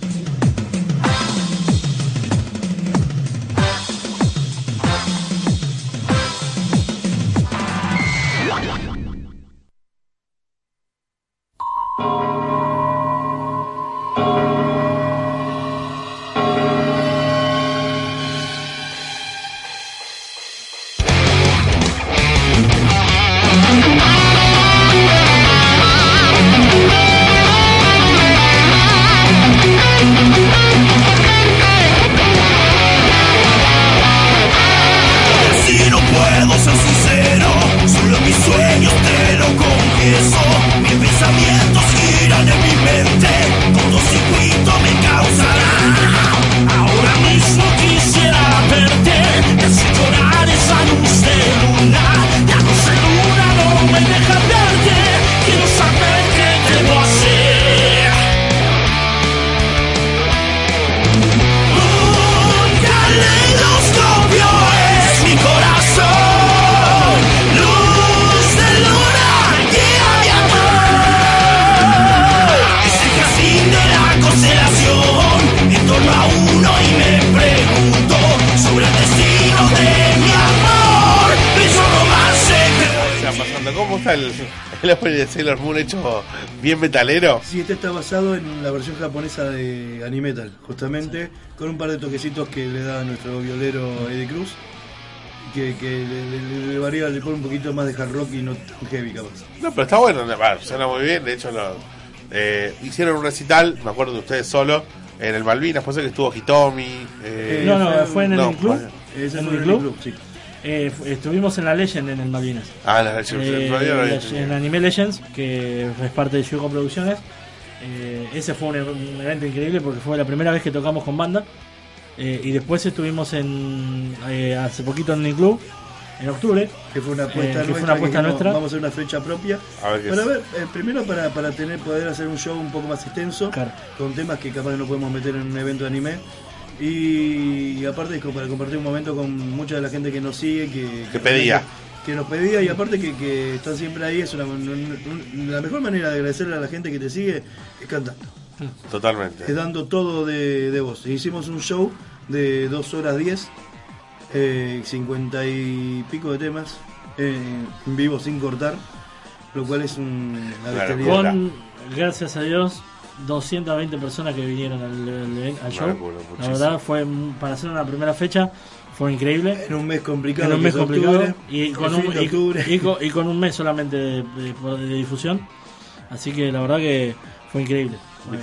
¿cómo está el, el opening de Sailor Moon hecho bien metalero? Sí, este está basado en la versión japonesa de Animetal, justamente, con un par de toquecitos que le da a nuestro violero Eddie Cruz, que, que le, le- le varía, pone un poquito más de hard rock y no tan heavy capaz. No, pero está bueno, va, suena muy bien. De hecho, lo, eh, hicieron un recital, me acuerdo de ustedes solo, en el Malvinas. Puede ser que estuvo Hitomi. eh, no, no, fue en el no, club. fue- en fue el en el club. club, sí. Eh, estuvimos en la Legend en el Malvinas. Ah, la Legend, Eh, la en Anime Legends, que es parte de Yugo Producciones. Eh, ese fue un, un evento increíble porque fue la primera vez que tocamos con banda. Eh, y después estuvimos en eh, hace poquito en el club, en octubre. Que fue una apuesta eh, nuestra. fue una apuesta que nuestra. Vamos a hacer una fecha propia. A ver Para ver, eh, primero para, para tener poder hacer un show un poco más extenso, con temas que capaz no podemos meter en un evento de anime. Y, y aparte es como para compartir un momento con mucha de la gente que nos sigue, que, Que pedía. Que, nos pedía y aparte que, que están siempre ahí. Es una, un- un- la mejor manera de agradecerle a la gente que te sigue es cantando. Totalmente. Es dando todo de, de vos. Hicimos un show de 2 horas 10, eh, 50 y pico de temas, eh, en vivo sin cortar, lo cual es un, una bestialidad. Con, gracias a Dios, 220 personas que vinieron al, al- al show. la verdad, fue para hacer una primera fecha, fue increíble. En un mes complicado. En un mes es complicado. octubre, y, con un, fin de y- octubre. y con, y con un mes solamente de, de- de difusión. Así que la verdad que fue increíble. Fue-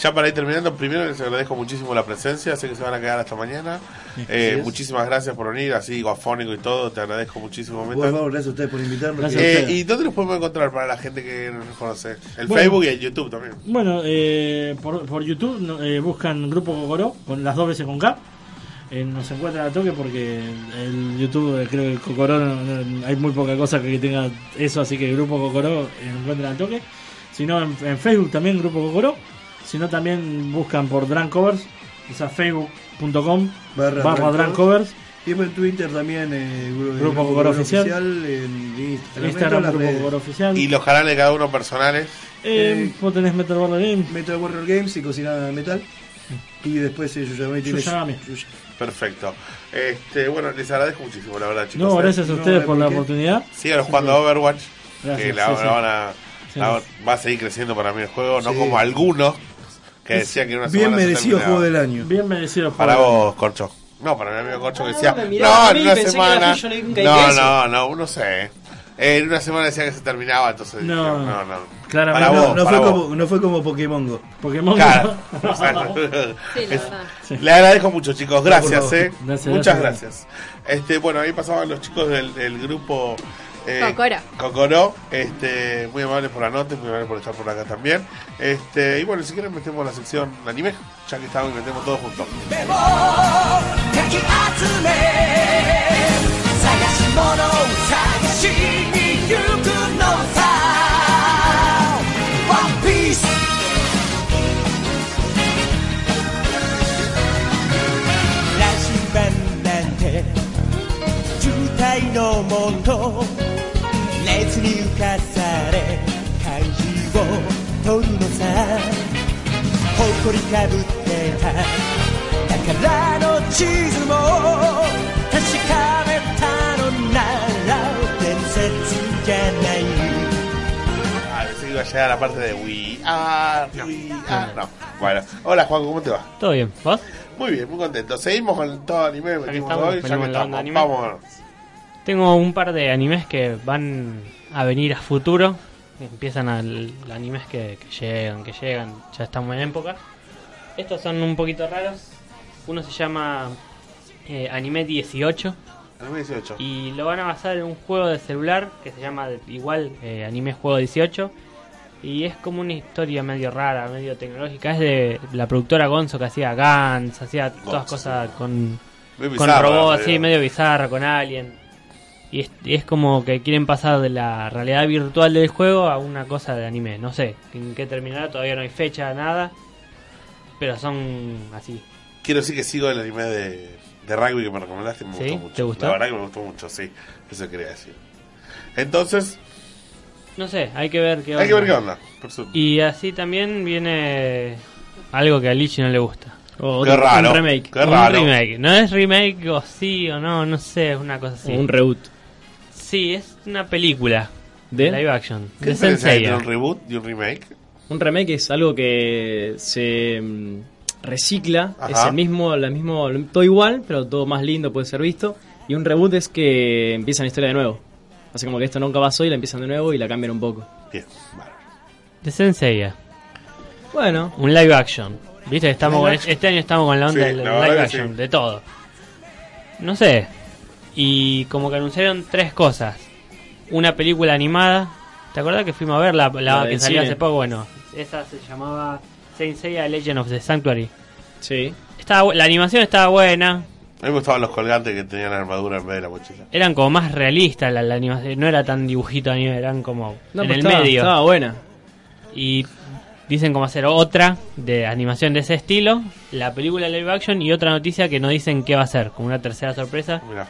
Ya para ir terminando, primero les agradezco muchísimo la presencia, sé que se van a quedar hasta mañana. Eh, muchísimas gracias por venir, así guafónico y todo, te agradezco muchísimo. Favor, gracias a ustedes por invitarnos. Eh, ¿Y dónde los podemos encontrar para la gente que no nos conoce? El Bueno. Facebook y el YouTube también. Bueno, eh, por, por YouTube eh, buscan Grupo Cocoró, con las dos veces con K. Eh, nos encuentran a toque porque el YouTube, eh, creo que el Cocoró, no- no- hay muy poca cosa que tenga eso, así que Grupo Cocoró nos encuentran a toque. Si no, en, en Facebook también Grupo Cocoró. Si no, también buscan por Dran Covers, o sea, facebook.com barra, barra Dran Covers. Y en Twitter también, eh, Gru- Grupo Cocoró Oficial. en Instagram, Instagram, en Grupo Oficial. Y los canales de cada uno personales. Eh, vos tenés Metal Warrior Games. Metal Warrior Games y Cocina Metal. Y después eh, Yuyagami tiene Yuyagami. Yuya- Perfecto. Este, bueno, les agradezco muchísimo, la verdad, chicos. No, ¿eh? gracias a ustedes por la oportunidad. Sigan jugando a Overwatch. Gracias, que la, sí, la sí. van a, Sí. la- va a seguir creciendo para mí el juego, no Sí. como algunos que decían que en una Bien merecido juego del año. Bien merecido Para juego del vos, Corcho. No, para mi amigo Corcho que decía. me miraba No, a en una pensé que era semana. No, no, no, no sé. Eh, en una semana decía que se terminaba, entonces. No. dije, no, no. Claramente Para no, vos, no para fue vos. como, no fue como Pokémon Go. Pokémon Claro. Go. Sí, Es- verdad. Le agradezco mucho, chicos. Gracias, eh. Gracias, Muchas gracias. gracias. Este, bueno, ahí pasaban los chicos del, del grupo eh, Cocoro. Este, muy amables por la nota, muy amables por estar por acá también. Este, y bueno, si quieren metemos la sección anime, ya que estamos y metemos todos juntos. 集め探し物を探しに行くのさ One Piece 羅針盤なんて渋滞のもと熱に浮かされ漢字を取るのさ誇りかぶってた宝の地図も確かめたのなら伝説じゃない Ah, pensé que iba a llegar a la parte de We Are, We Are. No. Bueno, hola Juan, ¿cómo te va? ¿Todo bien? ¿Vos? Muy bien, muy contento. Seguimos con todo anime, metimos estamos, hoy, ya venimos que en la onda estamos. anime. Vamos. Tengo un par de animes que van a venir a futuro. Empiezan al animes que, que llegan, que llegan. Ya estamos en época. Estos son un poquito raros. Uno se llama eh, Anime 18 Anime 18. y lo van a basar en un juego de celular que se llama igual eh, Anime Juego 18 y es como una historia medio rara, medio tecnológica. Es de la productora Gonzo que hacía Gans, hacía todas cosas con, con robots, así medio bizarra, con alien. Y es, y es como que quieren pasar de la realidad virtual del juego a una cosa de anime. No sé en qué terminará, todavía no hay fecha, nada. Pero son así. Quiero decir que sigo el anime de, de rugby que me recomendaste, me ¿Sí? gustó mucho. ¿Te gustó? La verdad que me gustó mucho, sí. Eso quería decir. Entonces, No sé, hay que ver qué hay que ver qué onda. Por su- Y así también viene algo que a Lichi no le gusta. O Qué raro, Un remake. qué un raro. remake. No es remake o sí o no, no sé, es una cosa así. Un reboot. Sí, es una película. ¿De? Live action. ¿Qué De Senseiya. entre un reboot y un remake? Un remake es algo que se mm, recicla, Ajá. es el mismo, la mismo, todo igual, pero todo más lindo puede ser visto. Y un reboot es que empiezan la historia de nuevo. Así como que esto nunca pasó y la empiezan de nuevo y la cambian un poco. Bien, vale. De Senseiya. Bueno, Un live action. Viste que estamos con, este año estamos con la onda Sí, del la live action, sí. de todo. No sé. Y como que anunciaron tres cosas. Una película animada. ¿Te acuerdas que fuimos a ver la, la La que salió cine. hace poco? Bueno, esa se llamaba Saint Seiya Legend of the Sanctuary. sí. Estaba, la animación estaba buena. A mí me gustaban los colgantes que tenían la armadura en vez de la mochila. Eran como más realistas la, la animación. No era tan dibujito anime, eran como No, en el estaba, medio. estaba buena. y dicen cómo hacer otra de animación de ese estilo, la película live action y otra noticia que no dicen qué va a ser, como una tercera sorpresa, Mirá.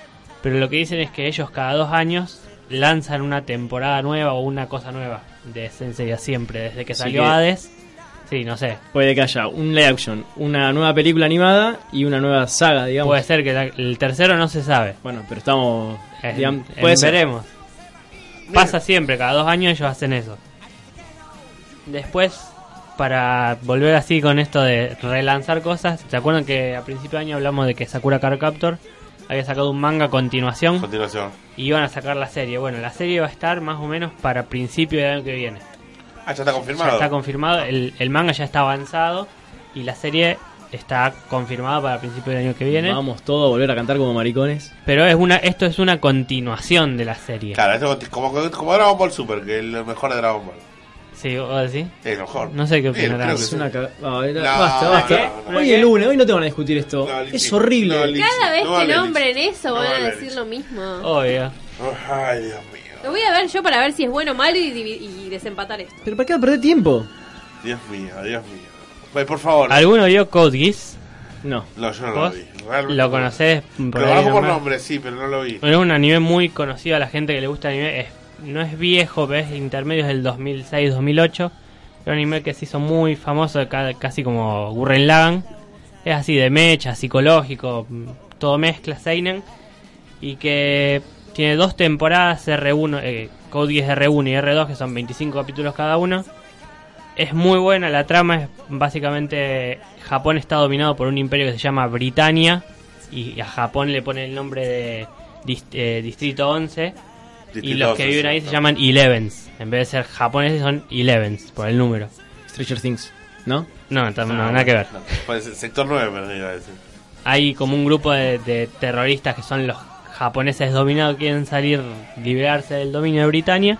Pero lo que dicen es que ellos cada dos años lanzan una temporada nueva o una cosa nueva de Sensei siempre, desde que salió que- Hades. Sí, no sé. Puede que haya un live action, una nueva película animada y una nueva saga, digamos. Puede ser que la- el tercero no se sabe. Bueno, pero estamos. Digamos, ser. veremos. Pasa siempre, cada dos años ellos hacen eso. Después, para volver así con esto de relanzar cosas, ¿se acuerdan que a principio de año hablamos de que Sakura Card Captor había sacado un manga a continuación Continuación. y iban a sacar la serie? Bueno, la serie va a estar más o menos para principio del año que viene. Ah, ya está confirmado. Ya está confirmado, el, el manga ya está avanzado y la serie está confirmada para principio del año que viene. Vamos todos a volver a cantar como maricones. Pero es una, esto es una continuación de la serie. Claro, esto es como, como Dragon Ball Super, que es lo mejor de Dragon Ball. Sí, vos decís. Es lo mejor. No sé qué que Es sí. una caga- Ah, era- No, basta, basta. Hoy es lunes, hoy no te van a discutir esto. No, es horrible. no. Cada vez No que vale, nombren eso No van a vale, decir lo mismo. Obvio. Ay, Dios mío. Lo voy a ver yo para ver si es bueno o malo y, divi- y desempatar esto. Pero ¿para qué va a perder tiempo? Dios mío, Dios mío. Pues, por favor. ¿Alguno vio Code Geass? No. No, yo no lo ¿Vos? vi. Realmente ¿Lo no. conocés? Lo ahí conozco por nomás? nombre, sí, pero no lo vi. Es un anime muy conocido a la gente que le gusta el anime. Es, no es viejo, pero es intermedio, es del 2006-2008. Es un anime que se hizo muy famoso, ca- casi como Gurren. Es así de mecha, psicológico, todo mezcla, Seinen. Y que tiene dos temporadas, R1, eh, Code Geass R1 y R2, que son 25 capítulos cada uno. Es muy buena, la trama es básicamente Japón está dominado por un imperio que se llama Britania y a Japón le pone el nombre de eh, Distrito 11 y los que 11, viven ahí se llaman Elevens. En vez de ser japoneses son Elevens por el número. Stranger Things, ¿no? No, no, Ah, nada que ver. no, Pues el sector 9, pero iba a decir. Hay como un grupo de, de terroristas que son los japoneses dominados que quieren salir, liberarse del dominio de Britania.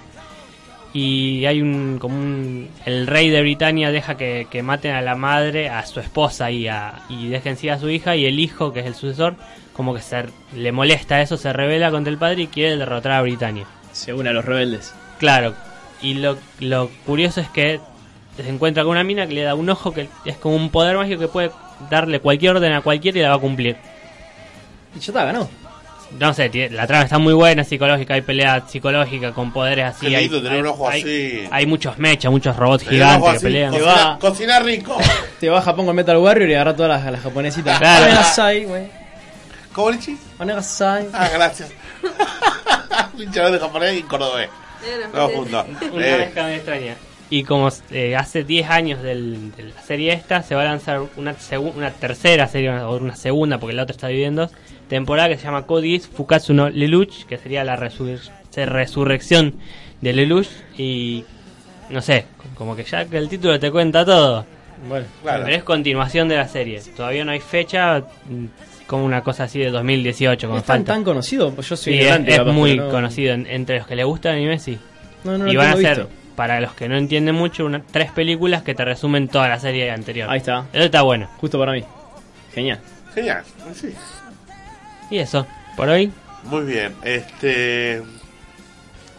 Y hay un, como un, el rey de Britania deja que, que maten a la madre, a su esposa y, a, y dejen sí a su hija y el hijo, que es el sucesor, como que se, le molesta eso, se revela contra el padre y quiere derrotar a Britania. Se une a los rebeldes. Claro, y lo, lo curioso es que se encuentra con una mina que le da un ojo que es como un poder mágico que puede darle cualquier orden a cualquiera y la va a cumplir. Y ya está, ganó. No sé, tiene- la trama está muy buena, psicológica, hay pelea psicológica con poderes así. Qué hay, lindo tener hay- un ojo hay- así. hay muchos mechas, muchos robots Tener gigantes que así, pelean. Te Cocina, va- cocina rico. Te vas a Japón con Metal Warrior y agarra todas las, las japonesitas. Claro. ¿Cómo? Onegasai. Ah, gracias. Luchador de japonés y cordobés. No, juntos. Una Eh, mezcla muy extraña. Y como eh, hace 10 años del- de la serie esta, se va a lanzar una, una tercera serie, o una segunda, porque la otra está dos, temporada que se llama Codis Fukatsu no Lelouch, que sería la resur- resurrección de Lelouch. Y no sé, como que ya que el título te cuenta todo. Bueno, claro. Pero es continuación de la serie. Todavía no hay fecha, como una cosa así de 2018, como ¿Es tan, tan conocido? Pues yo soy Sí, es, ignorante, es capaz, muy no- conocido. En- entre los que le gusta el anime, sí. No, no, y van a ser, visto. para los que no entienden mucho, una, tres películas que te resumen toda la serie anterior. Ahí está. Eso está bueno. Justo para mí. Genial. Genial. Sí. Y eso, por hoy. Muy bien. Este.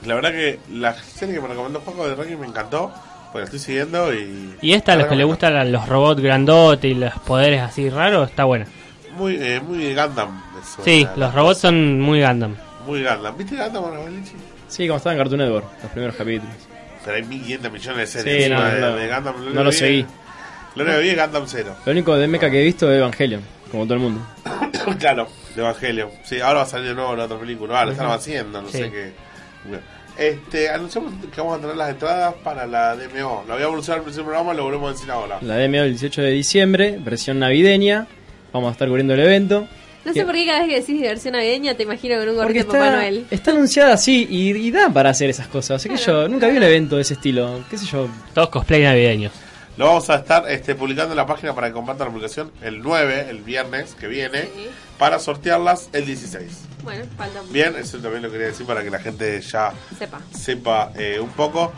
La verdad que la serie que me recomendó Juanjo de Rocky me encantó. Pues la estoy siguiendo y. Y esta, a los que le gustan los robots grandotes y los poderes así raros, está buena. Muy, eh, muy Gundam. suena Sí, la los robots son muy Gundam. Muy Gundam. ¿Viste Gundam, Lichi? Sí, como estaba en Cartoon Network, los primeros capítulos. Pero hay 1500 millones de series Sí, no, de, no, de Gundam. no único lo vi- seguí. Lo único que vi es Gundam 0. Lo único de mecha que he visto es Evangelion, como todo el mundo. claro, de Evangelio. Sí, ahora va a salir de nuevo la otra película. Ah, lo están haciendo, no Sí. sé qué. Este, anunciamos que vamos a tener las entradas para la DMO. Lo habíamos anunciado al principio del programa, lo volvemos a decir ahora. La DMO el 18 de diciembre, versión navideña. Vamos a estar cubriendo el evento. No sé por qué cada vez que decís diversión navideña te imagino con un gorrito de Papá está, Noel. está anunciada así y, y da para hacer esas cosas. Así que yo nunca vi un evento de ese estilo. ¿Qué sé yo? Todos cosplay navideños. Lo vamos a estar este, publicando en la página para que compartan la publicación el 9, el viernes que viene, Sí. para sortearlas el 16. Bueno, falta un Bien, eso también lo quería decir para que la gente ya Sepa. sepa eh, un poco.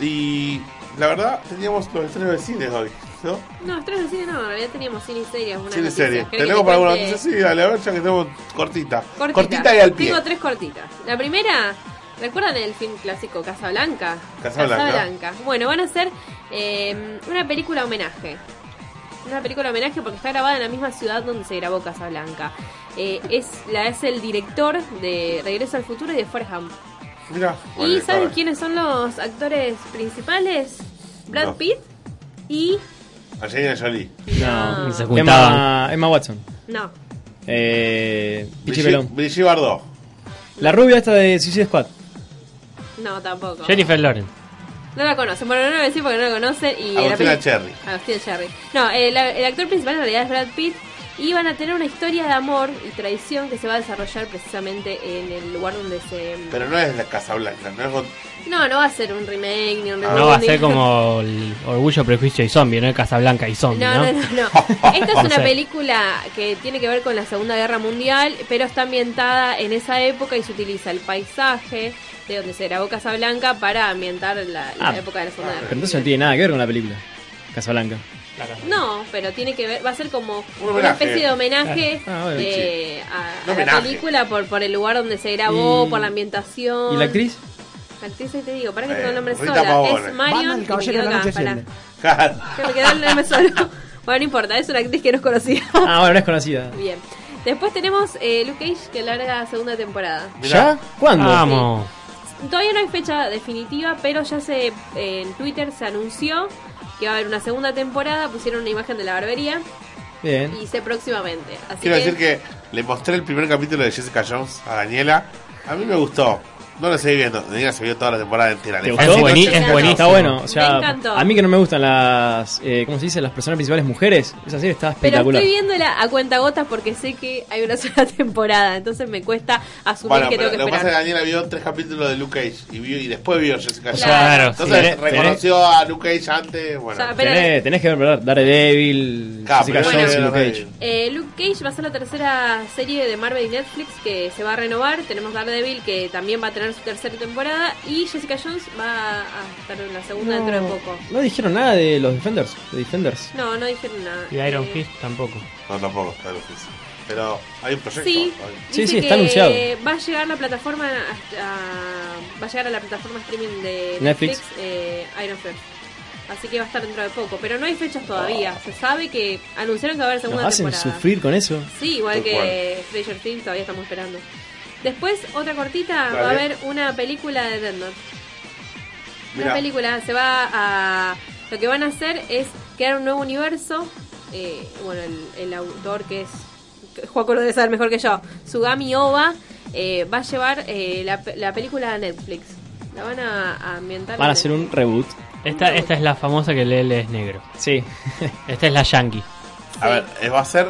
Y la verdad, teníamos los estrenos de cines hoy, ¿no? No, estrenos de cine no, en realidad teníamos cine y series. Una Cine y noticia. serie. ¿Querés que ¿Tenemos te para alguna noticia? Sí, dale, a ver, ya que tenemos cortita. Cortita. y al pie. Tengo tres cortitas. La primera, ¿recuerdan el film clásico Casablanca? Casablanca. Bueno, van a hacer eh, una película homenaje. Una película homenaje porque está grabada en la misma ciudad donde se grabó Casablanca. Eh, es, la es el director de Regreso al Futuro y de Forrest Gump. Mira. ¿Y saben quiénes son los actores principales? Brad No. Pitt y... Angelina Jolie. No. Y se Emma, juntaban. Emma Watson. No, Eh, Pichi Brigitte, Pelón. Brigitte Bardot. La rubia esta de Suicide Squad. no tampoco. Jennifer Lawrence. No la conocen, bueno, no lo voy a decir porque no la conocen. Y Agustina la Cherry. Agustina Cherry. No, el, el actor principal en realidad es Brad Pitt. Y van a tener una historia de amor y traición que se va a desarrollar precisamente en el lugar donde se. Pero no es la Casa Blanca, no es. No, no va a ser un remake ni un remake. No va a ser como el Orgullo, Prejuicio y Zombie, ¿no? Casablanca y Zombie, No, ¿no? no, no, no. Esta es una película que tiene que ver con la Segunda Guerra Mundial, pero está ambientada en esa época y se utiliza el paisaje de donde se grabó Casablanca para ambientar la, la Ah, época de la Segunda Guerra Pero entonces no tiene nada que ver con la película. Casablanca. No, pero tiene que ver, va a ser como Un una especie de homenaje Ah, bueno, de- a, Un a la homenaje. película por, por el lugar donde se grabó, Y- por la ambientación. ¿Y la actriz? La actriz, ahí te digo, para que Eh, tengo el nombre Rita sola. Pavone. Es Marion. El y me caballero quedo de la acá, asciende. Claro. Que me quedó el nombre solo. Bueno, no importa, es una actriz que no es conocida. Ah, bueno, no es conocida. Bien. Después tenemos eh, Luke Cage que larga segunda temporada. ¿Ya? ¿Cuándo? Vamos. Todavía no hay fecha definitiva, pero ya se eh, en Twitter se anunció que va a haber una segunda temporada. Pusieron una imagen de la barbería Bien. y sé próximamente. Así Quiero que, decir que le mostré el primer capítulo de Jessica Jones a Daniela. A mí me gustó. No lo seguí viendo. Daniela se vio toda la temporada entera. ¿Te gustó? Es, buení- es buenísimo. Está bueno, o sea, Me a mí que no me gustan las, eh, ¿cómo se dice? Las personas principales mujeres, esa serie está pero espectacular. estoy viéndola a cuentagotas porque sé que hay una sola temporada. Entonces me cuesta asumir Bueno, que pero tengo lo que que pasa es que esperar. Daniela vio tres capítulos de Luke Cage y, vio, y después vio Jessica Jones. Claro, Entonces sí. Tenés- reconoció a Luke Cage antes. Bueno, pero- Tenés, tenés que ver ¿verdad? Daredevil, Claro, Jessica pero Jones y Luke Cage. Eh, Luke Cage va a ser la tercera serie de Marvel y Netflix que se va a renovar. Tenemos Daredevil que también va a tener su tercera temporada. Y Jessica Jones va a estar en la segunda dentro de poco. No dijeron nada de los Defenders, de Defenders. No, no dijeron nada. Y Iron Eh, Fist tampoco. No, tampoco, está difícil. Pero hay un proyecto. Sí, Sí, dice sí, está que anunciado. Va a llegar la plataforma a, va a llegar a la plataforma streaming de Netflix. Netflix, eh, Iron Fist. Así que va a estar dentro de poco, pero no hay fechas todavía. Se sabe que anunciaron que va a haber Nos segunda hacen temporada. sufrir con eso. Sí, igual que Stranger Things, todavía estamos esperando. Después, otra cortita, va a haber una película de Death Note. Una película, se va a... Lo que van a hacer es crear un nuevo universo. eh, bueno, el, el autor que es... Juaco lo debe saber mejor que yo. Sugami Oba eh, va a llevar eh, la, pe- la película a Netflix. La van a, a ambientar. Van a hacer un reboot. Esta, esta es la famosa que Lele es negro. Sí. Esta es la Yankee. A ver, va a ser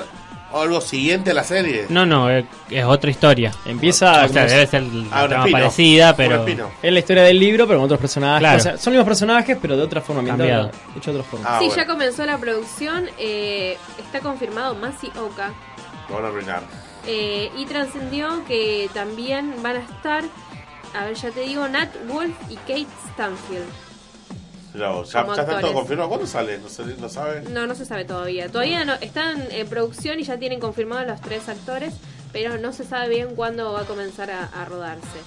algo siguiente a la serie. No, no, es, es otra historia. Empieza O sea, debe ser un trama espino. parecida, pero. es la historia del libro, pero con otros personajes. Claro. O sea, son los mismos personajes, pero de otra forma. Cambiado. Hecho de otra forma. Ah, sí, bueno. ya comenzó la producción. eh, está confirmado Masi Oka. Lo van a arruinar. Eh, y trascendió que también van a estar, a ver, ya te digo, Nat Wolf y Kate Stanfield. Ya, vos, ya, ya está todo confirmado. ¿Cuándo sale? ¿No, se- no sabe? No, no se sabe todavía. Todavía no están en producción y ya tienen confirmados los tres actores, pero no se sabe bien cuándo va a comenzar a, a rodarse.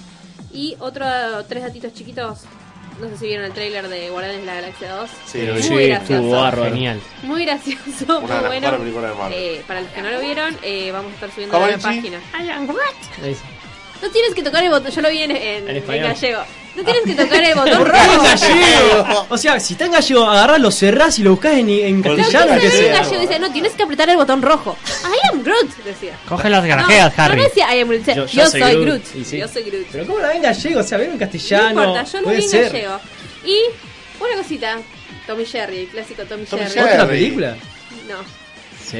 Y otro, tres datitos chiquitos. No sé si vieron el tráiler de Guardianes de la Galaxia 2. Sí, muy sí, gracioso. Genial. Muy gracioso, Una muy bueno. Eh, para los que no lo vieron, eh, vamos a estar subiendo a la página. No tienes que tocar el botón, yo lo vi en, en, En en español. gallego. No tienen que tocar el botón rojo. gallego. O sea, si está en gallego, agarrás, lo cerrás y lo buscás en, en No, castellano, que que sea. gallego, dice, no, tienes que apretar el botón rojo. I am Groot, decía. Coge las No, grajeas, no, Harry. No decía I am Groot, decía, Yo- yo, yo soy Groot. Groot. Sí. Yo soy Groot. Pero ¿cómo la ven en gallego? O sea, ven en No castellano. importa, yo lo puede vi en ser. gallego. Y una cosita, Tommy Jerry, el clásico Tommy, Tommy Jerry. Jerry. ¿Otra película? No.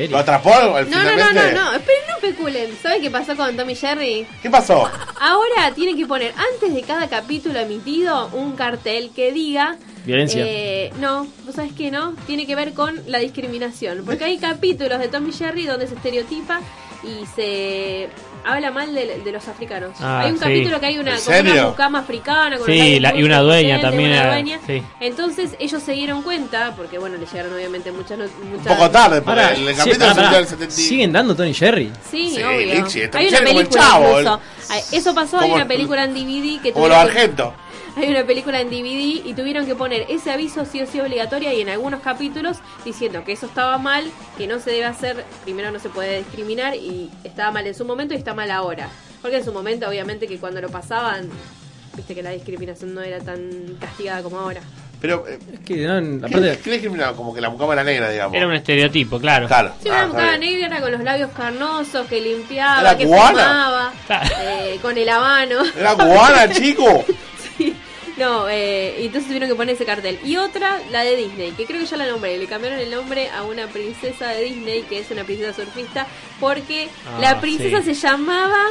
¿Lo atrapó al No, no, no, finalmente? no, no, esperen, no especulen. ¿Saben qué pasó con Tommy Jerry? ¿Qué pasó? Ahora tienen que poner antes de cada capítulo emitido un cartel que diga Violencia. eh, no, vos sabés que no, tiene que ver con la discriminación. Porque hay capítulos de Tommy Jerry donde se estereotipa y se habla mal de, de los africanos. Ah, hay un sí. capítulo que hay una, ¿En como una mucama africana con Sí, la- y una dueña también una era- dueña. sí. Entonces ellos se dieron cuenta, porque bueno, le llegaron obviamente muchas... no- Un muchas poco tarde, porque Ahora, el sí, capítulo pará, se pará. dio el 70 y- ¿Siguen dando Tony Jerry? Sí, Sí, obvio. Hay una película Chavo, incluso. Ay, Eso pasó, hay una película en DVD que Como los argentos. Hay una película en DVD y tuvieron que poner ese aviso sí o sí obligatoria y en algunos capítulos diciendo que eso estaba mal, que no se debe hacer, primero no se puede discriminar y estaba mal en su momento y está mal ahora. Porque en su momento obviamente que cuando lo pasaban, viste que la discriminación no era tan castigada como ahora. Pero, eh, Es que, no, ¿qué, aparte, ¿qué discriminaba? Como que la mucama era negra, digamos. Era un estereotipo, claro. Claro. Sí, Ah, una mucama bien. negra con los labios carnosos, que limpiaba, ¿Era que cubana? fumaba, Claro. eh, con el habano. Era cubana, chico. No, eh, entonces tuvieron que poner ese cartel. Y otra, la de Disney, que creo que ya la nombré. Le cambiaron el nombre a una princesa de Disney, que es una princesa surfista, porque Ah, la princesa sí. se llamaba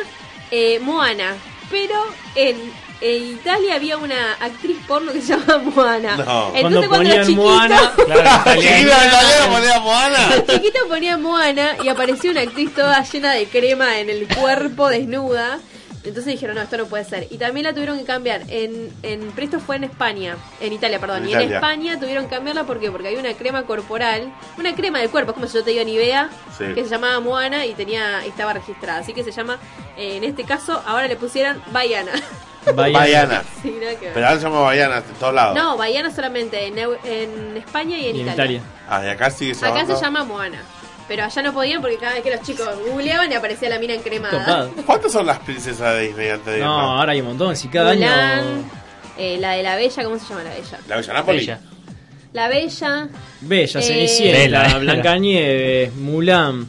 eh, Moana. Pero en, en Italia había una actriz porno que se llamaba Moana. No. Entonces Cuando cuando, era chiquito, Moana, Claro, ponía Moana. chiquito ponía Moana y apareció una actriz toda llena de crema en el cuerpo, desnuda. Entonces dijeron, no, esto no puede ser. Y también la tuvieron que cambiar. En, en pero esto fue en España, en Italia, perdón. En y en. España tuvieron que cambiarla ¿por qué? porque había una crema corporal, una crema del cuerpo, es como si yo te digo Nivea, Sí. que se llamaba Moana y tenía estaba registrada. Así que se llama, eh, en este caso, ahora le. Sí, nada que ver. Pero ahora se llama Baiana en todos lados. No, Baiana solamente en, España y en Y en Italia. Italia. Ah, y acá sigue Acá llamando. se llama Moana. Pero allá no podían porque cada vez que los chicos googleaban y aparecía la mina encremada. Copado. ¿Cuántas son las princesas de Disney antes de No, ahora hay un montón. Si cada Mulan, año. eh, la de la Bella, ¿cómo se llama la Bella? La Bella Napoli. Bella. La Bella. Bella, Eh, Cenicienta, Bella. Blancanieves, Mulan.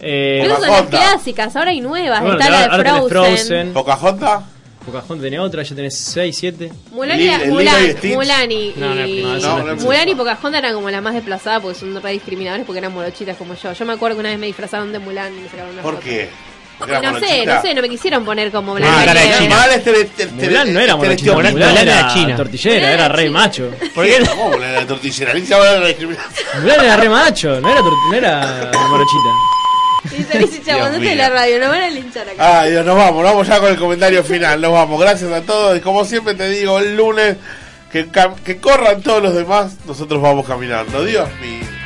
Eh, Esas son las Pocahontas. clásicas, ahora hay nuevas. bueno, Está la ahora de tenés Frozen. Frozen. Pocahontas. Pocahontas tenés otra, ya tenés 6, 7. Mulan, y Mulan, y Stitch. Mulan y, No, no, y- no, no Mulan y. Pocahontas eran como las más desplazadas porque son re discriminadores porque eran morochitas como yo. Yo me acuerdo que una vez me disfrazaron de Mulan y me sacaron una ¿Por foto. qué? Porque era No sé, no sé, no me quisieron poner como Ah, Blanca cara de Nieves. China. Mal este- este- este- Mulan no era morochita, Mulan, Mulan era era china. tortillera, era era re macho. ¿Por qué? ¿Cómo Mulan era tortillera? Era. Mulan era re macho, no era, no era morochita. Dice, te la radio, nos van a linchar acá. Ay, Dios, nos vamos, nos vamos ya con el comentario final. Nos vamos, gracias a todos. Y como siempre te digo, el lunes que, que corran todos los demás, nosotros vamos caminando. Dios mío.